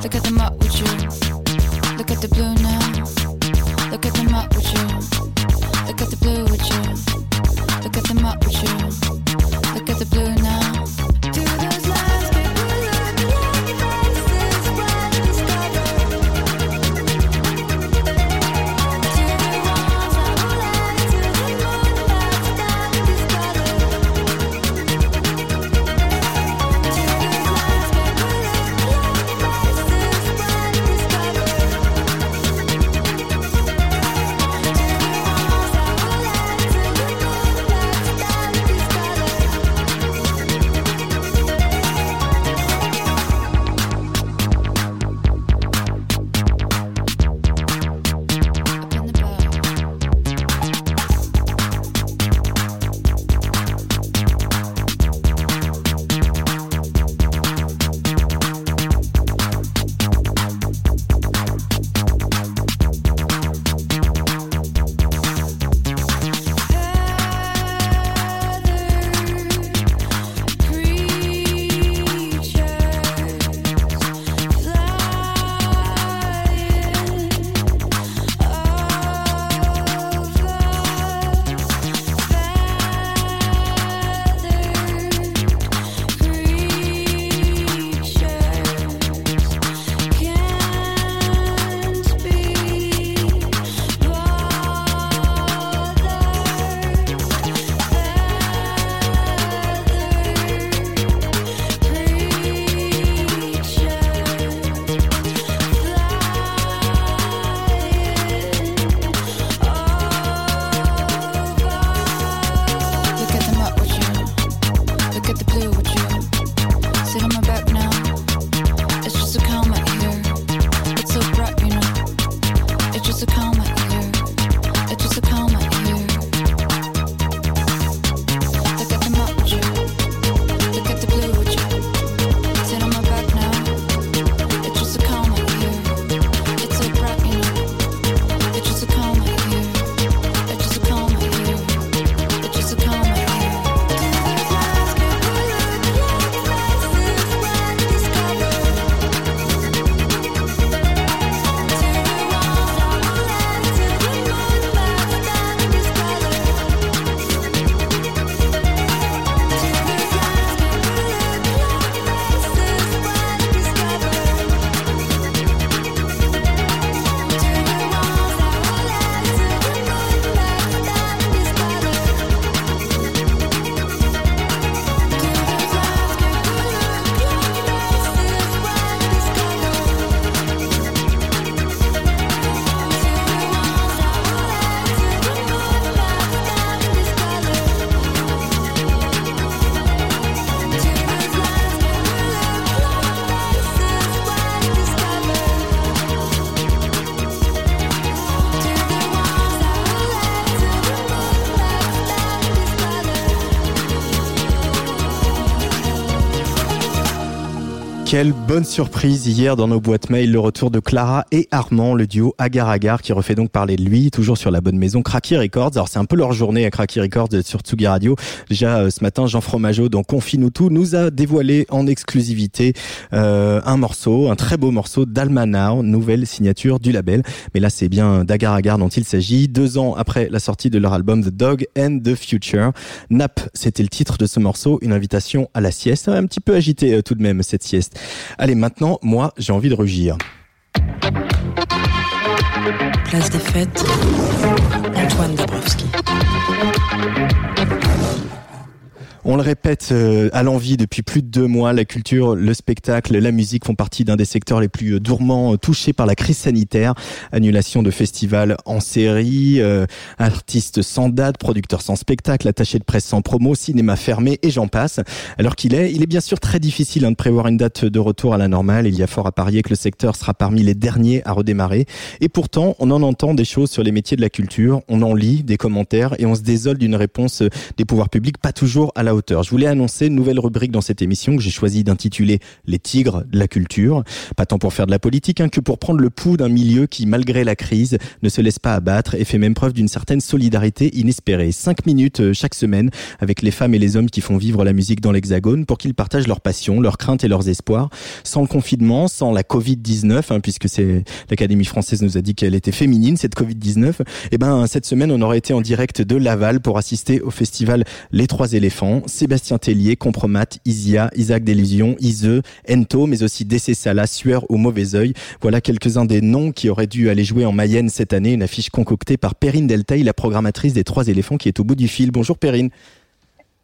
Look at them up with you. Quelle bonne surprise hier dans nos boîtes mail, le retour de Clara et Armand, le duo Agar Agar qui refait donc parler de lui, toujours sur la bonne maison Cracky Records. Alors c'est un peu leur journée à Cracky Records sur Tsugi Radio. Déjà euh, ce matin, Jean Fromageau dans Confine tout nous a dévoilé en exclusivité euh, un morceau, un très beau morceau d'Almanau, nouvelle signature du label. Mais là c'est bien d'Agar Agar dont il s'agit. Deux ans après la sortie de leur album The Dog and the Future, Nap, c'était le titre de ce morceau, une invitation à la sieste, un petit peu agité euh, tout de même cette sieste. Allez, maintenant, moi, j'ai envie de rugir. Place des fêtes, Antoine Dabrowski. On le répète euh, à l'envie depuis plus de deux mois, la culture, le spectacle, la musique font partie d'un des secteurs les plus euh, durement euh, touchés par la crise sanitaire. Annulation de festivals en série, artistes sans date, producteurs sans spectacle, attachés de presse sans promo, cinéma fermé et j'en passe. Alors qu'il est, il est bien sûr très difficile hein, de prévoir une date de retour à la normale. Il y a fort à parier que le secteur sera parmi les derniers à redémarrer. Et pourtant, on en entend des choses sur les métiers de la culture, on en lit des commentaires et on se désole d'une réponse des pouvoirs publics pas toujours à la je voulais annoncer une nouvelle rubrique dans cette émission que j'ai choisi d'intituler Les tigres de la culture. Pas tant pour faire de la politique hein, que pour prendre le pouls d'un milieu qui, malgré la crise, ne se laisse pas abattre et fait même preuve d'une certaine solidarité inespérée. Cinq minutes euh, chaque semaine avec les femmes et les hommes qui font vivre la musique dans l'Hexagone pour qu'ils partagent leurs passions, leurs craintes et leurs espoirs. Sans le confinement, sans la Covid-19, hein, puisque c'est l'Académie française nous a dit qu'elle était féminine, cette Covid-19, et eh ben cette semaine on aurait été en direct de Laval pour assister au festival Les Trois Éléphants. Sébastien Tellier, Compromat, Isia, Isaac Delusion, Iseux, Ento, mais aussi DC Sala, Sueur au mauvais oeil. Voilà quelques-uns des noms qui auraient dû aller jouer en Mayenne cette année. Une affiche concoctée par Perrine Deltaï, la programmatrice des Trois éléphants qui est au bout du fil. Bonjour Perrine.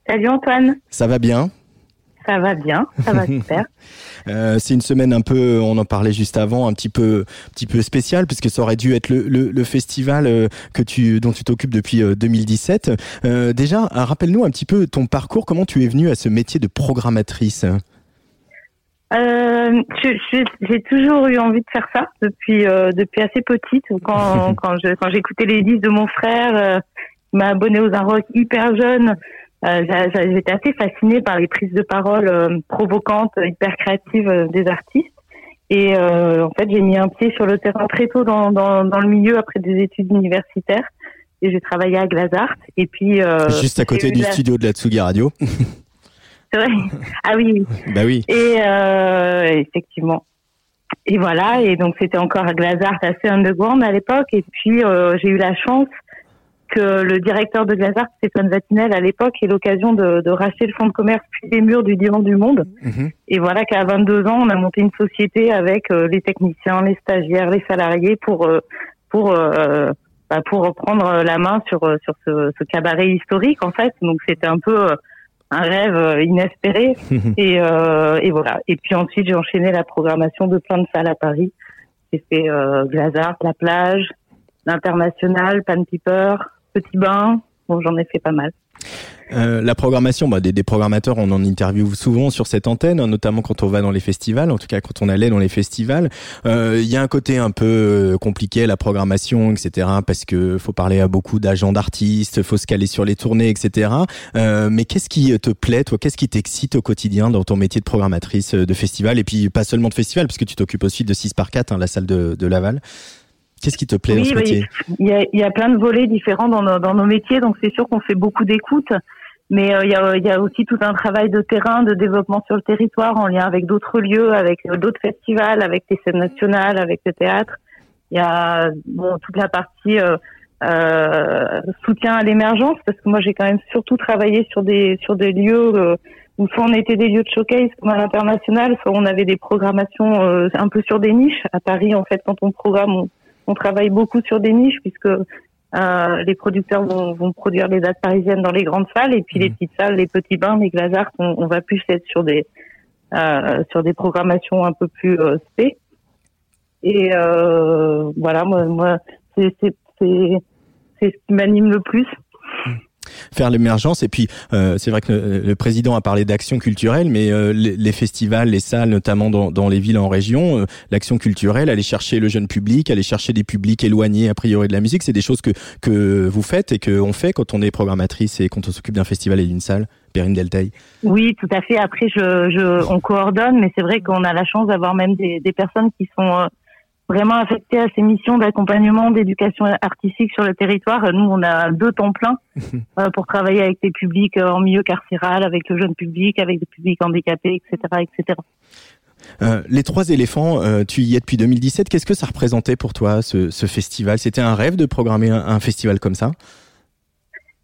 Salut Antoine. Ça va bien? Ça va bien, ça va super. Euh, c'est une semaine un peu, on en parlait juste avant, un petit peu, petit peu spéciale puisque ça aurait dû être le, le, festival euh, que tu, dont tu t'occupes depuis 2017. Euh, déjà, rappelle-nous un petit peu ton parcours, comment tu es venue à ce métier de programmatrice? j'ai toujours eu envie de faire ça depuis depuis assez petite. Quand quand j'écoutais les disques de mon frère, il m'a abonné aux un rock hyper jeune. Euh, j'étais assez fascinée par les prises de parole euh, provocantes, hyper créatives euh, des artistes. Et en fait, j'ai mis un pied sur le terrain très tôt dans, dans, dans le milieu après des études universitaires. Et j'ai travaillé à Glazart. Et puis juste à côté du studio de la Tsugi Radio. C'est vrai. Ah oui, bah oui. Et effectivement. Et voilà. Et donc c'était encore à Glazart assez underground à l'époque. Et puis j'ai eu la chance que le directeur de Glazart, Stéphane Vatinel, à l'époque, ait l'occasion de, de, racheter le fonds de commerce puis les murs du Divan du Monde. Mhm. Et voilà qu'à 22 ans, on a monté une société avec euh, les techniciens, les stagiaires, les salariés pour euh, pour euh, bah, pour reprendre la main sur sur ce, ce cabaret historique en fait. Donc c'était un peu un rêve inespéré et, et voilà. Et puis ensuite j'ai enchaîné la programmation de plein de salles à Paris. J'ai fait Glazart, la plage, l'international, Pan Piper, Petit Bain. Bon, j'en ai fait pas mal. Euh, la programmation, bah, des, des, programmateurs, on en interviewe souvent sur cette antenne, hein, notamment quand on va dans les festivals, en tout cas quand on allait dans les festivals. Euh, il y a un côté un peu euh, compliqué, la programmation, etc., parce que faut parler à beaucoup d'agents d'artistes, faut se caler sur les tournées, etc. Euh, mais qu'est-ce qui te plaît, toi? Qu'est-ce qui t'excite au quotidien dans ton métier de programmatrice de festival? Et puis pas seulement de festival, puisque tu t'occupes aussi de 6 par 4, hein, la salle de, de Laval. Qu'est-ce qui te plaît dans ce métier il y, a, il y a plein de volets différents dans nos, dans nos métiers, donc c'est sûr qu'on fait beaucoup d'écoute, mais euh, il, y a, il y a aussi tout un travail de terrain, de développement sur le territoire, en lien avec d'autres lieux, avec euh, d'autres festivals, avec les scènes nationales, avec le théâtre. Il y a bon, toute la partie euh, euh, soutien à l'émergence, parce que moi j'ai quand même surtout travaillé sur des sur des lieux où soit on était des lieux de showcase comme à l'international, soit on avait des programmations un peu sur des niches. À Paris, en fait, quand on programme, on, on travaille beaucoup sur des niches puisque euh, les producteurs vont, vont, produire les dates parisiennes dans les grandes salles et puis les mmh. petites salles, les petits bains, les glazards, on, on va plus être sur des euh, sur des programmations un peu plus euh, spé. Et euh, voilà, moi, moi c'est c'est c'est ce qui m'anime le plus. Faire l'émergence. Et puis, euh, c'est vrai que le, le président a parlé d'action culturelle, mais euh, les, les festivals, les salles, notamment dans, dans les villes en région, euh, l'action culturelle, aller chercher le jeune public, aller chercher des publics éloignés a priori de la musique, c'est des choses que que vous faites et que on fait quand on est programmatrice et quand on s'occupe d'un festival et d'une salle. Perrine Delteil. Oui, tout à fait. Après, je, je, on coordonne, mais c'est vrai qu'on a la chance d'avoir même des, des personnes qui sont euh, vraiment affectées à ces missions d'accompagnement, d'éducation artistique sur le territoire. Nous, on a deux temps plein euh, pour travailler avec des publics euh, en milieu carcéral, avec le jeune public, avec des publics handicapés, etc., etc. Euh, les trois éléphants, euh, tu y es depuis 2017. Qu'est-ce que ça représentait pour toi, ce, ce festival? C'était un rêve de programmer un, un festival comme ça?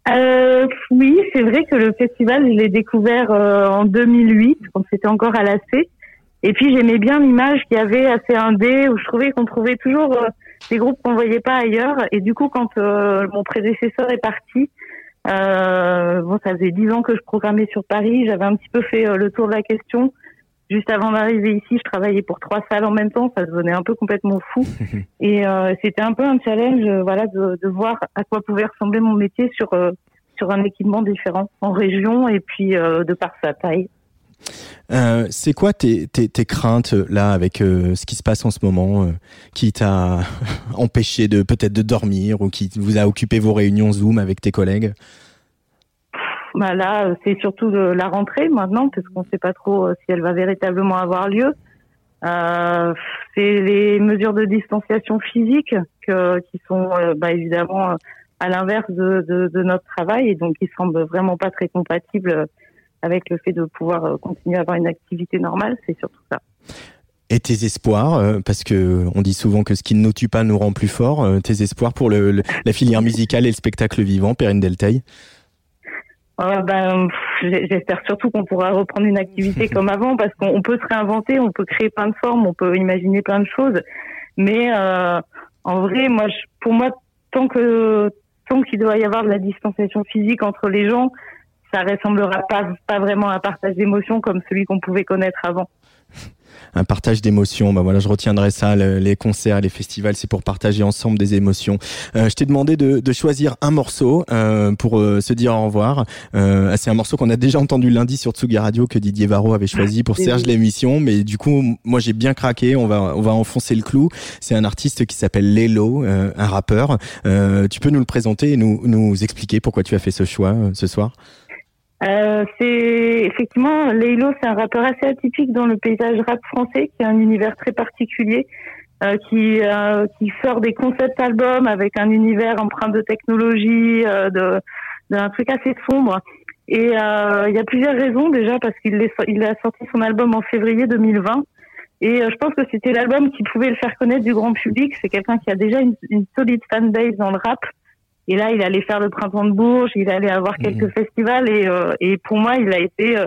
Euh, oui, c'est vrai que le festival, je l'ai découvert en 2008, quand c'était encore à l'AC. Et puis j'aimais bien l'image qu'il y avait à C1D, où je trouvais qu'on trouvait toujours euh, des groupes qu'on voyait pas ailleurs. Et du coup, quand euh, mon prédécesseur est parti, euh, bon, ça faisait dix ans que je programmais sur Paris. J'avais un petit peu fait euh, le tour de la question. Juste avant d'arriver ici, je travaillais pour trois salles en même temps. Ça devenait un peu complètement fou. Et euh, c'était un peu un challenge, euh, voilà, de, de voir à quoi pouvait ressembler mon métier sur euh, sur un équipement différent en région et puis euh, de par sa taille. Euh, c'est quoi tes, tes, tes craintes euh, là avec euh, ce qui se passe en ce moment, qui t'a empêché de peut-être de dormir ou qui vous a occupé vos réunions Zoom avec tes collègues? Bah là, c'est surtout la rentrée maintenant, parce qu'on ne sait pas trop si elle va véritablement avoir lieu. C'est les mesures de distanciation physique que, qui sont bah, évidemment à l'inverse de, notre travail et donc qui semblent vraiment pas très compatibles avec le fait de pouvoir euh, continuer à avoir une activité normale. C'est surtout ça. Et tes espoirs, euh, parce que on dit souvent que ce qui ne nous tue pas nous rend plus fort. euh, tes espoirs pour le, le- la filière musicale et le spectacle vivant, Perrine Delteil. Euh, ben, j'espère surtout qu'on pourra reprendre une activité comme avant parce qu'on on peut se réinventer, on peut créer plein de formes, on peut imaginer plein de choses. Mais euh, en vrai, moi, je- pour moi, tant que tant qu'il doit y avoir de la distanciation physique entre les gens, ça ressemblera pas pas vraiment à un partage d'émotions comme celui qu'on pouvait connaître avant. un partage d'émotions. Bah voilà, je retiendrai ça. le- les concerts, les festivals, c'est pour partager ensemble des émotions. Euh, je t'ai demandé de, de choisir un morceau euh, pour euh, se dire au revoir. Euh, c'est un morceau qu'on a déjà entendu lundi sur Tsugi Radio que Didier Varro avait choisi pour. Serge l'émission, mais du coup, moi j'ai bien craqué. On va on va enfoncer le clou. C'est un artiste qui s'appelle Lelo, euh, un rappeur. Euh, tu peux nous le présenter et nous nous expliquer pourquoi tu as fait ce choix ce soir? Euh, c'est effectivement Leilo, c'est un rappeur assez atypique dans le paysage rap français, qui a un univers très particulier, euh, qui euh, qui sort des concept albums avec un univers empreint de technologie, euh, de d'un truc assez sombre. Et euh, il y a plusieurs raisons déjà parce qu'il a sorti son album en février 2020. Et je pense que c'était l'album qui pouvait le faire connaître du grand public. C'est quelqu'un qui a déjà une, une solide fanbase dans le rap. Et là, il allait faire le printemps de Bourges, il allait avoir quelques festivals et, euh, et pour moi, il a été euh,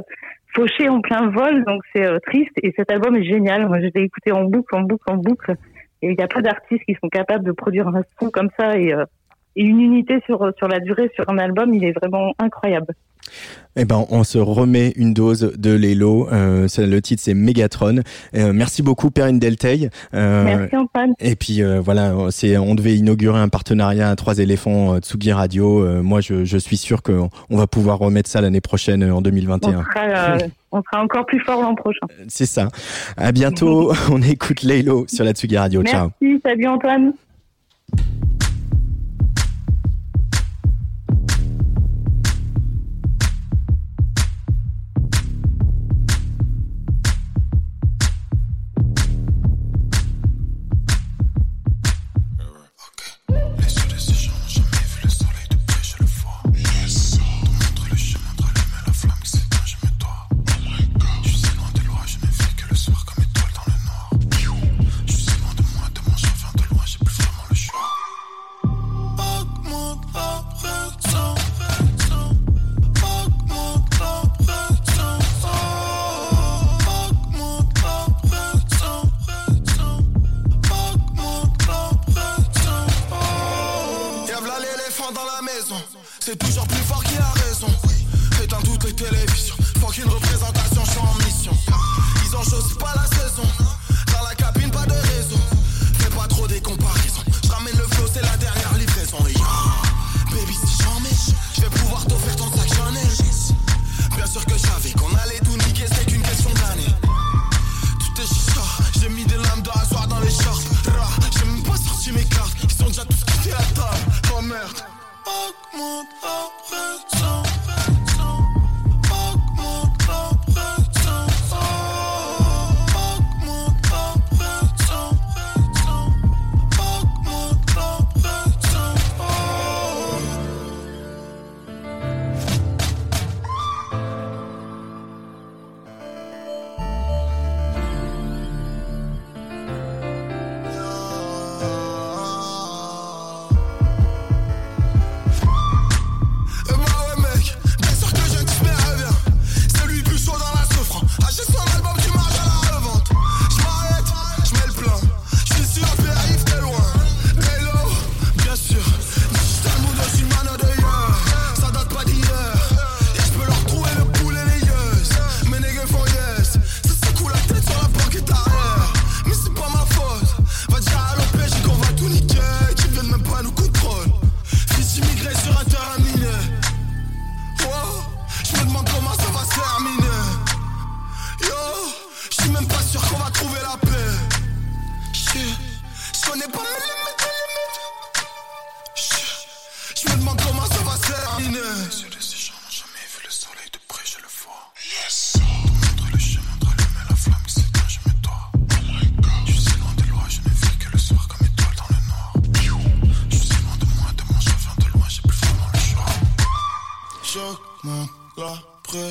fauché en plein vol, donc c'est euh, triste. Et cet album est génial. Moi, je l'ai écouté en boucle, en boucle, en boucle. Et il n'y a pas d'artistes qui sont capables de produire un son comme ça et, euh, et une unité sur sur la durée sur un album. Il est vraiment incroyable. Eh ben, on se remet une dose de Lelo. Euh, le titre, c'est Megatron. Euh, merci beaucoup, Perrine Delteil. Euh, Merci Antoine. Et puis voilà, c'est on devait inaugurer un partenariat à trois éléphants Tsugi Radio. Moi, je, je suis sûr qu'on on va pouvoir remettre ça l'année prochaine en On 2021. sera, euh, on sera encore plus fort l'an prochain. C'est ça. À bientôt. on écoute Lelo sur la Tsugi Radio. Ciao. Merci, salut Antoine.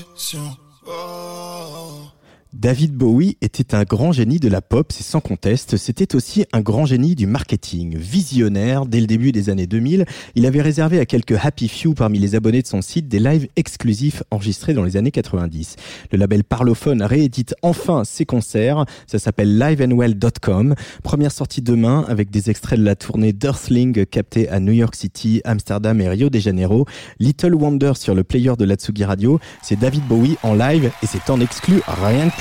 Pression. Oh. David Bowie était un grand génie de la pop, c'est sans conteste. C'était aussi un grand génie du marketing. Visionnaire, dès le début des années 2000, il avait réservé à quelques happy few parmi les abonnés de son site des lives exclusifs enregistrés dans les années 90. Le label Parlophone réédite enfin ses concerts. Ça s'appelle liveandwell.com. Première sortie demain avec des extraits de la tournée d'Earthling captée à New York City, Amsterdam et Rio de Janeiro. Little Wonder sur le player de l'Atsugi Radio. C'est David Bowie en live et c'est en exclu rien que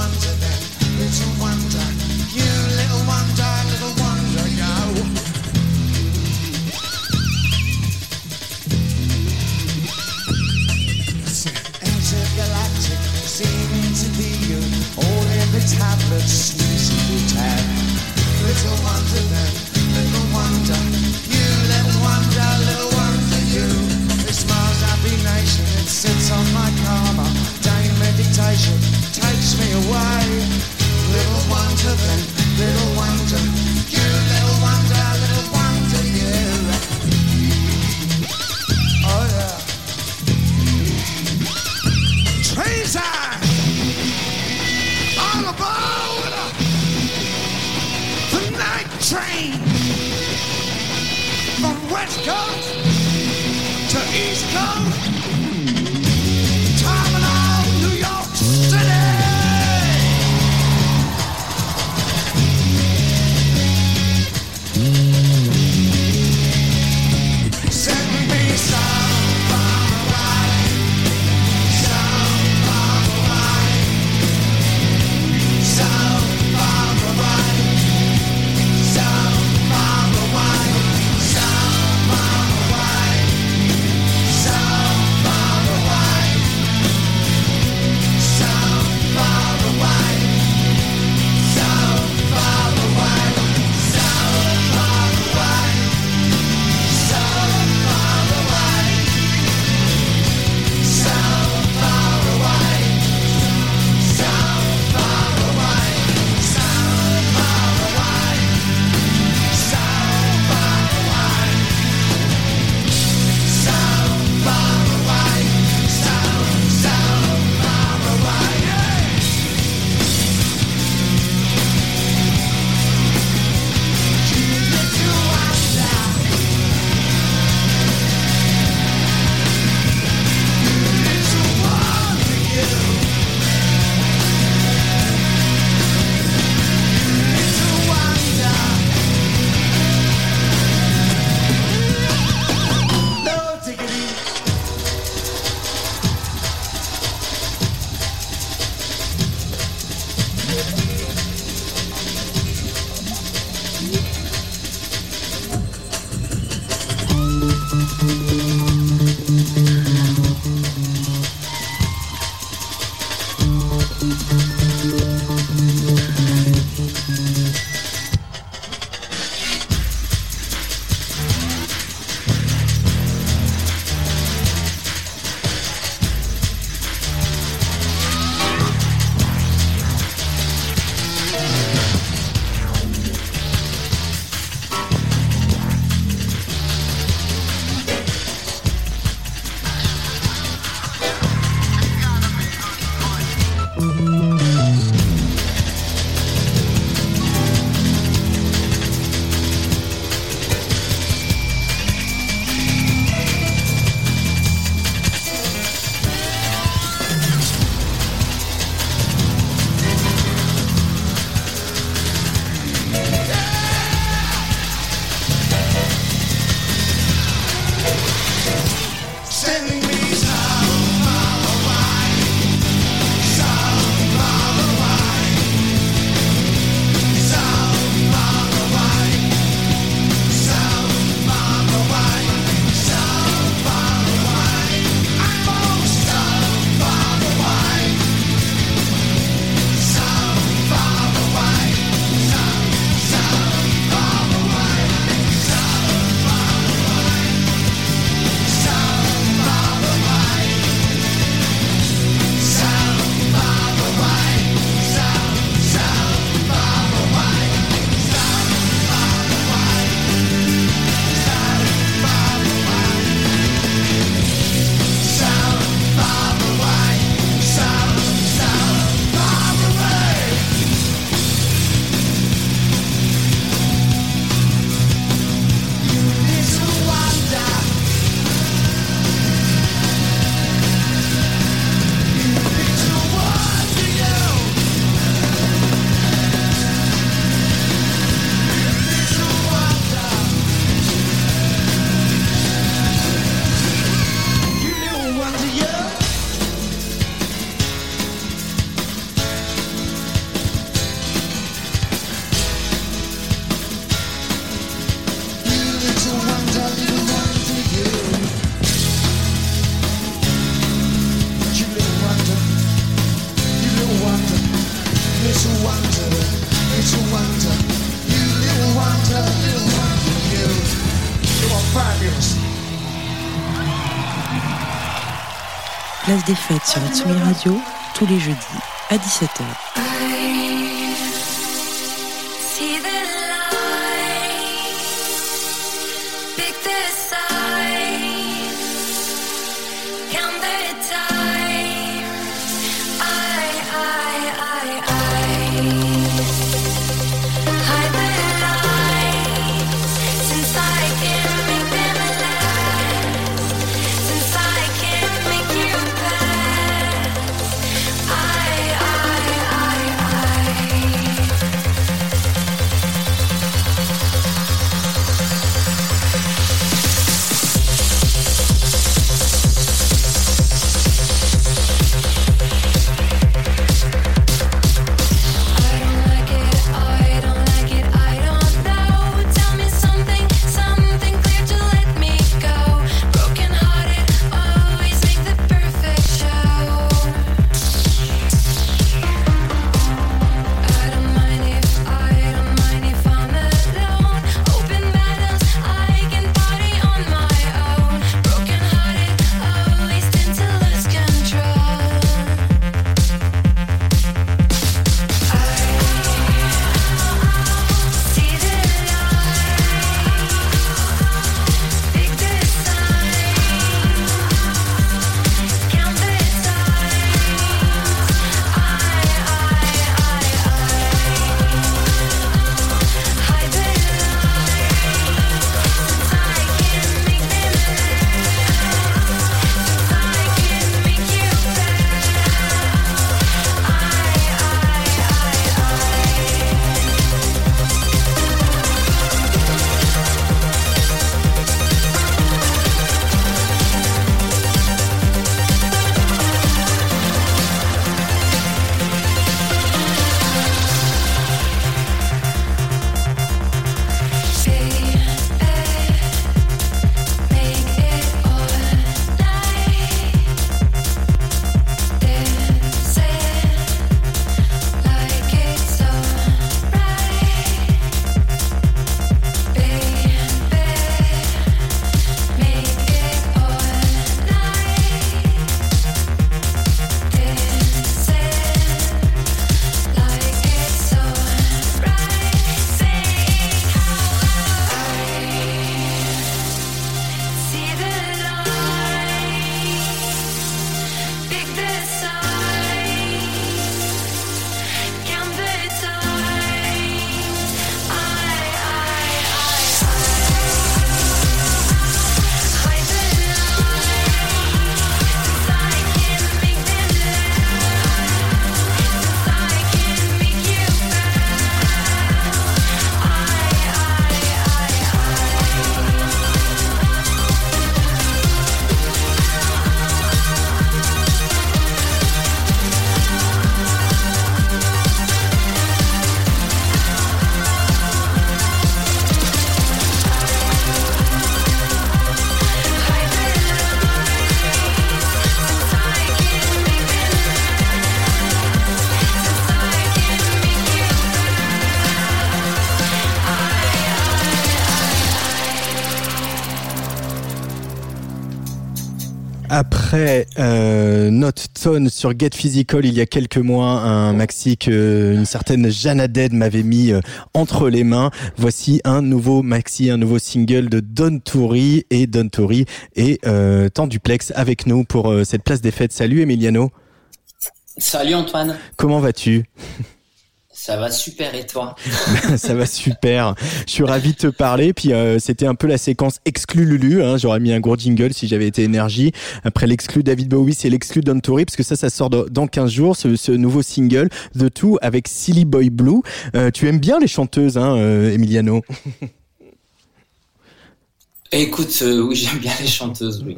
Wonder then, little wonder, you little wonder, little wonder you. intergalactic, seeming to be you. All in the tablets, sleazy you tab. Little wonder then, little wonder, you little wonder, little wonder you. It smiles happy nation, it sits on my karma. Day takes me away. Little wonder then, little wonder, you little wonder, little wonder you. Oh yeah. treason! All aboard the night train from West Coast to East Coast, sur Tsugi Radio, tous les jeudis à 17h. Après euh, Tone sur Get Physical il y a quelques mois, un maxi que une certaine Jeanne Dead m'avait mis euh, entre les mains. Voici un nouveau maxi, un nouveau single de Don Toury et Don Toury est euh, en duplex avec nous pour euh, cette place des fêtes. Salut Emiliano, Salut Antoine, comment vas-tu? Ça va super et toi Ça va super. Je suis ravi de te parler. Puis euh, c'était un peu la séquence exclu Lulu. Hein. J'aurais mis un gros jingle si j'avais été énergie. Après l'exclu David Bowie, c'est l'exclu Don Tory parce que ça, ça sort dans dans 15 jours. Ce, ce nouveau single The Two avec Silly Boy Blue. Euh, tu aimes bien les chanteuses, hein, euh, Emiliano? Écoute, euh, oui j'aime bien les chanteuses, oui.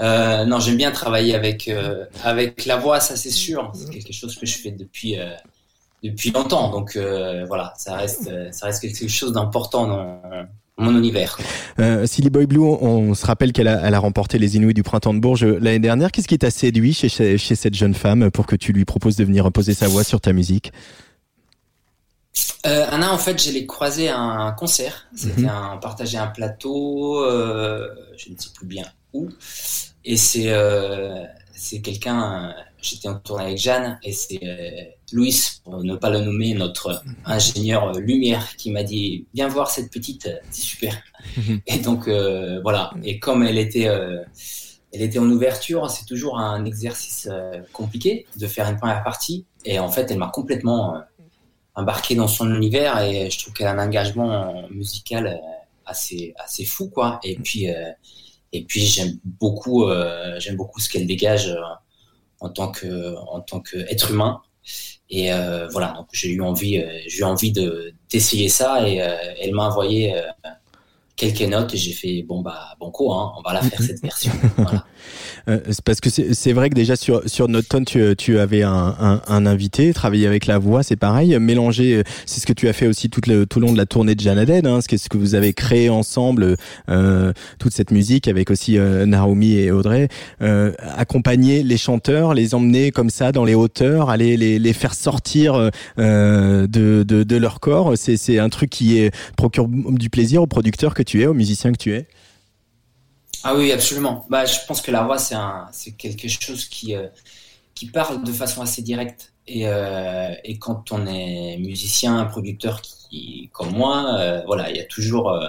Euh, non j'aime bien travailler avec euh, avec la voix, ça c'est sûr. C'est quelque chose que je fais depuis depuis longtemps, donc euh, voilà, ça reste euh, ça reste quelque chose d'important dans mon univers. Euh, Silly Boy Blue, on, on se rappelle qu'elle a, elle a remporté les Inuits du printemps de Bourges l'année dernière. Qu'est-ce qui t'a séduit chez, cette jeune femme pour que tu lui proposes de venir poser sa voix sur ta musique? Euh, Anna, en fait, je l'ai croisée à un concert. C'était Mhm. un partager un plateau, euh, je ne sais plus bien où. Et c'est c'est quelqu'un. J'étais en tournée avec Jeanne et c'est Louis, pour ne pas le nommer, notre ingénieur lumière, qui m'a dit viens voir cette petite, euh, c'est super. et donc euh, voilà. Et comme elle était, euh, elle était en ouverture, c'est toujours un exercice euh, compliqué de faire une première partie. Et en fait, elle m'a complètement embarqué dans son univers et je trouve qu'elle a un engagement musical assez assez fou quoi. Et puis et puis j'aime beaucoup j'aime beaucoup ce qu'elle dégage en tant que en tant qu'être humain. Et euh, voilà, donc j'ai eu envie euh, j'ai eu envie de d'essayer ça et euh, elle m'a envoyé euh, quelques notes et j'ai fait bon bah banco hein, on va la faire cette version. Voilà. Euh, parce que c'est vrai que déjà sur sur notre tone tu, tu avais un, un, un invité travailler avec la voix c'est pareil. Mélanger euh, c'est ce que tu as fait aussi tout le tout le long de la tournée de Janaded hein, ce que vous avez créé ensemble euh, toute cette musique avec aussi euh, Naomi et Audrey. Euh, accompagner les chanteurs les emmener comme ça dans les hauteurs aller les, les faire sortir euh, de, de de leur corps c'est un truc qui est procure du plaisir au producteur que tu es au musicien que tu es Ah oui, absolument. Bah, je pense que la voix, c'est un, c'est quelque chose qui, euh, qui parle de façon assez directe. Et, euh, et quand on est musicien, un producteur qui, comme moi, euh, voilà, il y a toujours, euh,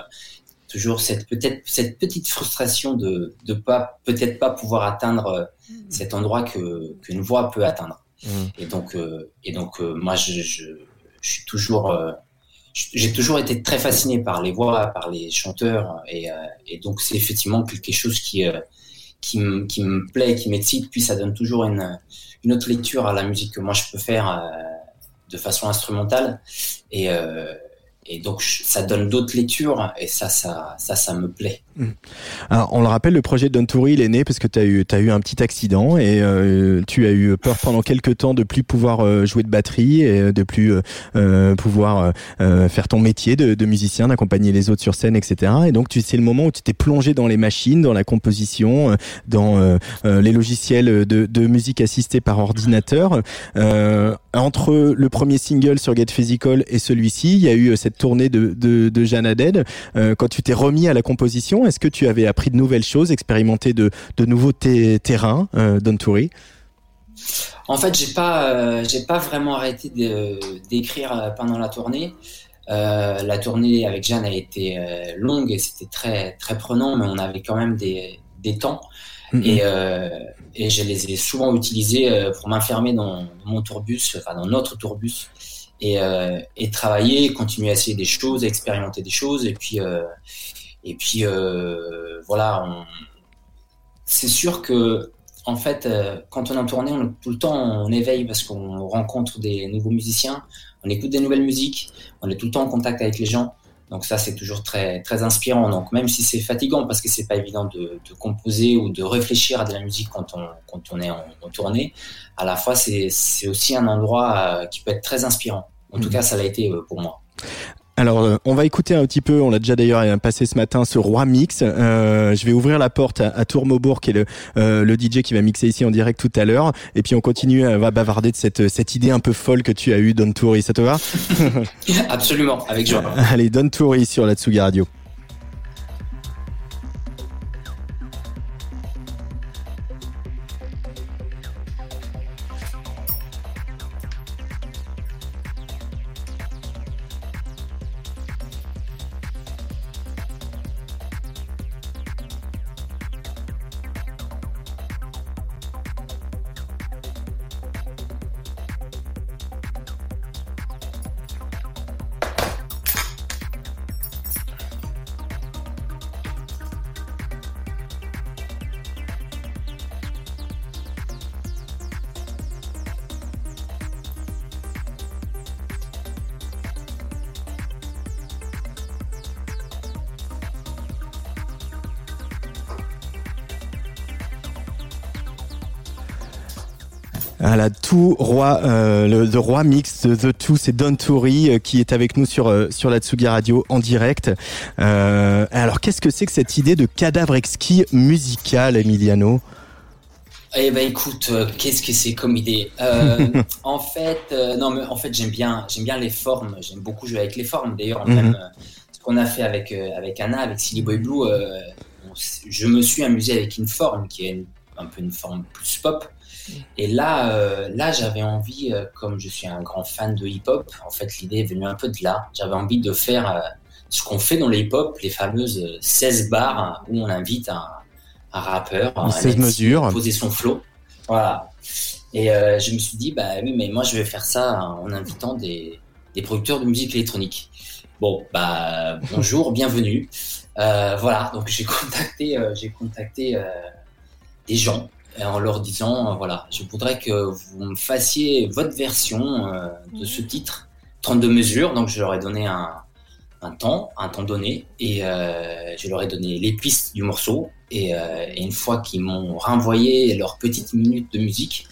toujours cette peut-être cette petite frustration de de pas peut-être pas pouvoir atteindre euh, cet endroit que qu'une voix peut atteindre. Et donc euh, et donc euh, moi je, je je suis toujours euh, j'ai toujours été très fasciné par les voix, par les chanteurs, et, euh, donc c'est effectivement quelque chose qui euh, qui me plaît, qui m'excite. Puis ça donne toujours une une autre lecture à la musique que moi je peux faire euh, de façon instrumentale, et donc ça donne d'autres lectures, et ça ça ça ça me plaît. Alors, on le rappelle, le projet Don Toury, il est né parce que tu as eu, eu un petit accident et euh, tu as eu peur pendant quelques temps de plus pouvoir euh, jouer de batterie et de plus euh, euh, pouvoir euh, faire ton métier de, de musicien, d'accompagner les autres sur scène, etc. Et donc, tu c'est le moment où tu t'es plongé dans les machines, dans la composition, euh, dans euh, euh, les logiciels de, de musique assistée par ordinateur. Euh, entre le premier single sur Get Physical et celui-ci, il y a eu cette tournée de, de, de Jeanne. Euh, quand tu t'es remis à la composition, est-ce que tu avais appris de nouvelles choses, expérimenté de, de nouveaux terrains, euh, Don Toury En fait, j'ai pas, euh, j'ai pas vraiment arrêté d'écrire euh, pendant la tournée. Euh, la tournée avec Jeanne a été longue et c'était très, très prenant, mais on avait quand même des, des temps. Et, et je les ai souvent utilisés pour m'enfermer dans mon tourbus, enfin dans notre tourbus, et, euh, et travailler, continuer à essayer des choses, expérimenter des choses. Et puis, euh, et puis euh, voilà, on... c'est sûr que en fait, euh, quand on est en tournée, on, tout le temps on éveille parce qu'on rencontre des nouveaux musiciens, on écoute des nouvelles musiques, on est tout le temps en contact avec les gens. Donc ça, c'est toujours très très inspirant. Donc même si c'est fatigant parce que c'est pas évident de, de composer ou de réfléchir à de la musique quand on quand on est en, en tournée, à la fois c'est aussi un endroit euh, qui peut être très inspirant. En tout Mhm. cas, ça l'a été pour moi. Alors, euh, on va écouter un petit peu, on l'a déjà d'ailleurs euh, passé ce matin, ce Roi Mix. Euh, je vais ouvrir la porte à, à Tour Maubourg, qui est le, euh, le DJ qui va mixer ici en direct tout à l'heure. Et puis on continue, on va bavarder de cette, cette idée un peu folle que tu as eue, Don Toury. Ça te va? Absolument, avec joie. Allez, Don Toury sur la Tsugi Radio. Roi, euh, le The Roi Mix de The Two, c'est Don Toury euh, qui est avec nous sur euh, sur la Tsugi Radio en direct. Alors, qu'est-ce que c'est que cette idée de cadavre exquis musical, Emiliano? Eh ben écoute, qu'est-ce que c'est comme idée? En fait, non mais en fait j'aime bien, j'aime bien les formes. J'aime beaucoup jouer avec les formes. D'ailleurs, Mhm. ce qu'on a fait avec avec Anna, avec Silly Boy Blue, on je me suis amusé avec une forme qui est une un peu une forme plus pop. Et là, euh, là, j'avais envie, euh, comme je suis un grand fan de hip-hop, en fait, l'idée est venue un peu de là. J'avais envie de faire euh, ce qu'on fait dans le hip-hop, les fameuses euh, 16 bars hein, où on invite un, un rappeur, un 16 MC, mesures. à poser son flow. Voilà. Et je me suis dit, bah oui, mais moi, je vais faire ça en invitant des, des producteurs de musique électronique. Bon, bah bonjour, bienvenue. Voilà, donc j'ai contacté, j'ai contacté des gens en leur disant, euh, voilà, je voudrais que vous me fassiez votre version euh, de ce titre, 32 mesures. Donc je leur ai donné un, un temps, un temps donné, et euh, je leur ai donné les pistes du morceau. Et, euh, et une fois qu'ils m'ont renvoyé leurs petites minutes de musique,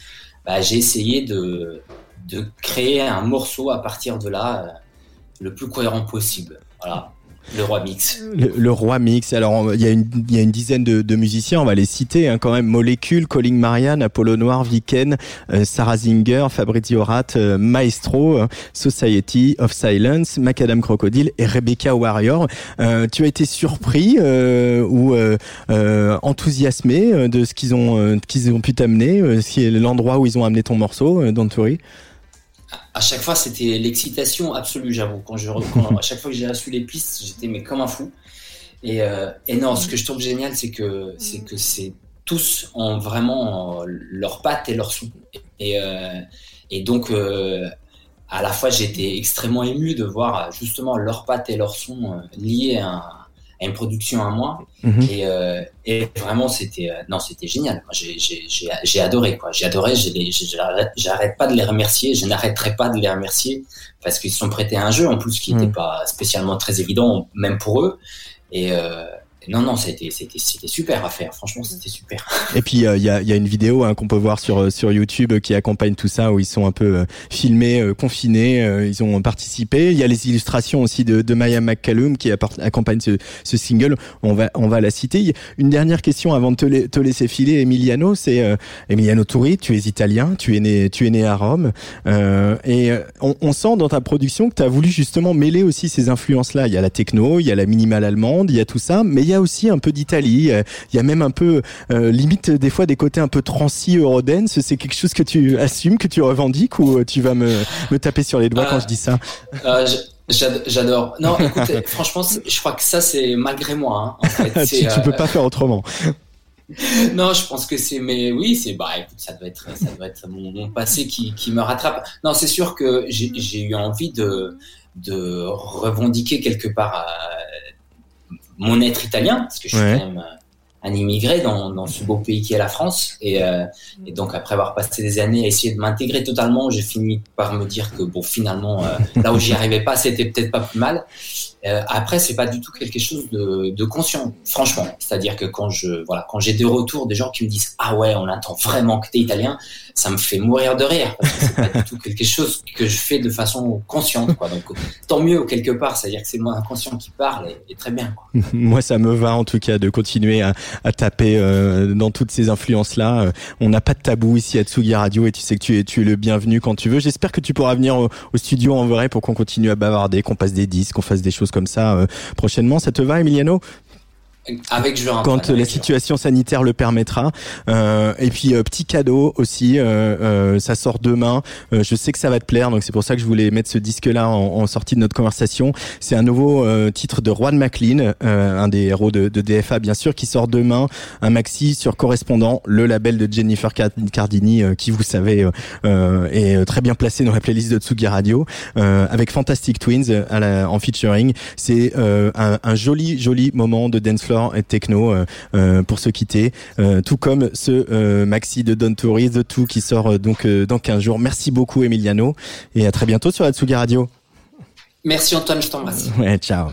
bah, j'ai essayé de, de créer un morceau à partir de là, euh, le plus cohérent possible. Voilà, le roi mix. Le, roi mix. Alors, il y, a une- dizaine de, musiciens, on va les citer hein, quand même. Molécule, Calling Marianne, Apollo Noir, Viken, euh, Sarah Zinger, Fabrizio Rat, euh, Maestro, euh, Society of Silence, Macadam Crocodile et Rebecca Warrior. Tu as été surpris ou enthousiasmé de ce qu'ils ont, ont pu t'amener, l'endroit où ils ont amené ton morceau, euh, Dantouri À chaque fois, c'était l'excitation absolue, j'avoue. Quand je, quand- à chaque fois que j'ai reçu les pistes, j'étais mais comme un fou. Et, euh, et non, ce que je trouve génial, c'est que c'est que c'est tous ont vraiment euh, leur patte et leur son. Et, euh, et donc, euh, à la fois, j'étais extrêmement ému de voir justement leur patte et leur son euh, liés à, un- à une production à moi. Mhm. Et, euh, et vraiment, c'était euh, non, c'était génial. J'ai j'ai- j'ai- j'ai adoré quoi. J'ai adoré. j'arrête pas de les remercier. Je n'arrêterai pas de les remercier parce qu'ils se sont prêtés à un jeu en plus qui n'était Mhm. pas spécialement très évident, même pour eux. Et euh, non, non, c'était c'était c'était super à faire. Franchement, c'était super. Et puis euh, il y, a, il y a une vidéo hein, qu'on peut voir sur euh, sur YouTube euh, qui accompagne tout ça où ils sont un peu euh, filmés, euh, confinés, euh, ils ont participé. Il y a les illustrations aussi de, de Maya McCallum qui accompagne ce, ce single. On va on va la citer. Une dernière question avant de te, la- te laisser filer, Emiliano, c'est euh, Emiliano Turi. Tu es italien, tu es né tu es né à Rome euh, et on, on sent dans ta production que tu as voulu justement mêler aussi ces influences là. Il y a la techno, il y a la minimale allemande, il y a tout ça, mais il y a aussi un peu d'Italie. euh, Il y a même un peu euh, limite des fois des côtés un peu transi eurodance. C'est quelque chose que tu assumes, que tu revendiques ou euh, tu vas me, me taper sur les doigts quand je dis ça? Euh, J'adore. Non, écoute, franchement, je crois que ça, c'est malgré moi. hein, en fait. tu, tu peux euh, pas faire autrement. non, je pense que c'est, mais oui, c'est, bah, écoute, ça doit être, ça doit être mon, mon passé qui, qui me rattrape. Non, c'est sûr que j'ai eu envie de, de revendiquer quelque part euh, mon être italien, parce que je suis Ouais. quand même euh, un immigré dans, dans ce beau pays qui est la France. Et, euh, et donc, après avoir passé des années à essayer de m'intégrer totalement, j'ai fini par me dire que, bon, finalement, euh, là où j'y arrivais pas, c'était peut-être pas plus mal. Euh, après, c'est pas du tout quelque chose de, de conscient, franchement. C'est-à-dire que quand je, voilà, quand j'ai des retours des gens qui me disent ah ouais, on attend vraiment que t'es italien, ça me fait mourir de rire c'est pas du tout quelque chose que je fais de façon consciente, quoi. Donc tant mieux quelque part, c'est-à-dire que c'est moi inconscient qui parle et, très bien. Moi, ça me va en tout cas de continuer à, taper euh, dans toutes ces influences-là. Euh, On n'a pas de tabou ici à Tsugi Radio et tu sais que tu es, tu es le bienvenu quand tu veux. J'espère que tu pourras venir au, au studio en vrai pour qu'on continue à bavarder, qu'on passe des disques, qu'on fasse des choses comme ça euh, prochainement. Ça te va, Emiliano? Avec joie. quand euh, la situation sanitaire le permettra. Euh, et puis euh, petit cadeau aussi, euh, euh, ça sort demain. Euh, je sais que ça va te plaire, donc c'est pour ça que je voulais mettre ce disque-là en, en sortie de notre conversation. C'est un nouveau euh, titre de Juan McLean, euh, un des héros de, de DFA bien sûr, qui sort demain. Un maxi sur Correspondant, le label de Jennifer Card- Cardini, euh, qui vous savez est très bien placé dans la playlist de Tsugi Radio, euh, avec Fantastic Twins à la, en featuring. C'est euh, un, un joli joli moment de dance et de techno euh, euh, pour se quitter, euh, tout comme ce maxi de Don Tori, The Two qui sort donc dans 15 jours. Merci beaucoup Emiliano et à très bientôt sur la Tsugi Radio. Merci Antoine, je t'embrasse. Ouais. Ciao.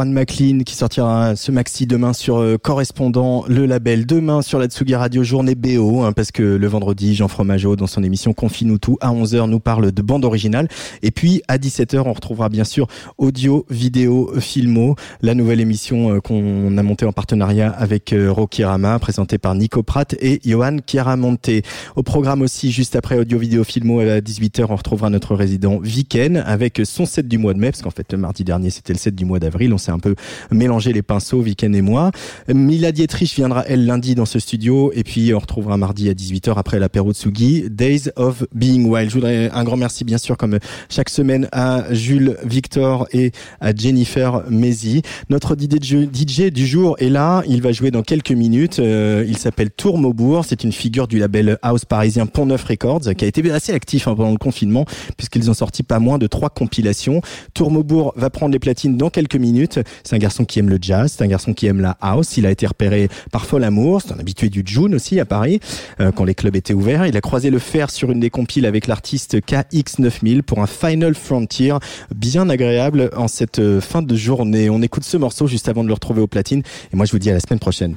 Juan McLean qui sortira ce maxi demain sur euh, Correspondant, le label. Demain sur la Tsugi Radio, journée BO, hein, parce que le vendredi, Jean Fromageau, dans son émission Confine-nous tout, à 11h, nous parle de bande originale. Et puis, à 17h, on retrouvera bien sûr Audio, Vidéo, Filmo, la nouvelle émission euh, qu'on a montée en partenariat avec euh, Rocky Rama, présentée par Nico Pratt et Johan Chiaramonte. Au programme aussi, juste après Audio, Vidéo, Filmo, à 18h, on retrouvera notre résident Viken avec son set du mois de mai, parce qu'en fait, le mardi dernier, c'était le set du mois d'avril. On un peu mélangé les pinceaux, Viken et moi. Mila Dietrich viendra, elle, lundi dans ce studio. Et puis, on retrouvera mardi à 18h après l'apéro de Days of Being Wild. Je voudrais un grand merci, bien sûr, comme chaque semaine, à Jules Victor et à Jennifer Mézi. Notre DJ DJ du jour est là. Il va jouer dans quelques minutes. Euh, il s'appelle Tour Maubourg. C'est une figure du label house parisien Pont Neuf Records qui a été assez actif hein, pendant le confinement puisqu'ils ont sorti pas moins de trois compilations. Tour Maubourg va prendre les platines dans quelques minutes. C'est un garçon qui aime le jazz, c'est un garçon qui aime la house. Il a été repéré par Fol Amour, c'est un habitué du June aussi à Paris euh, quand les clubs étaient ouverts. Il a croisé le fer sur une des compiles avec l'artiste KX9000 pour un Final Frontier bien agréable en cette euh, fin de journée. On écoute ce morceau juste avant de le retrouver aux platines et moi je vous dis à la semaine prochaine.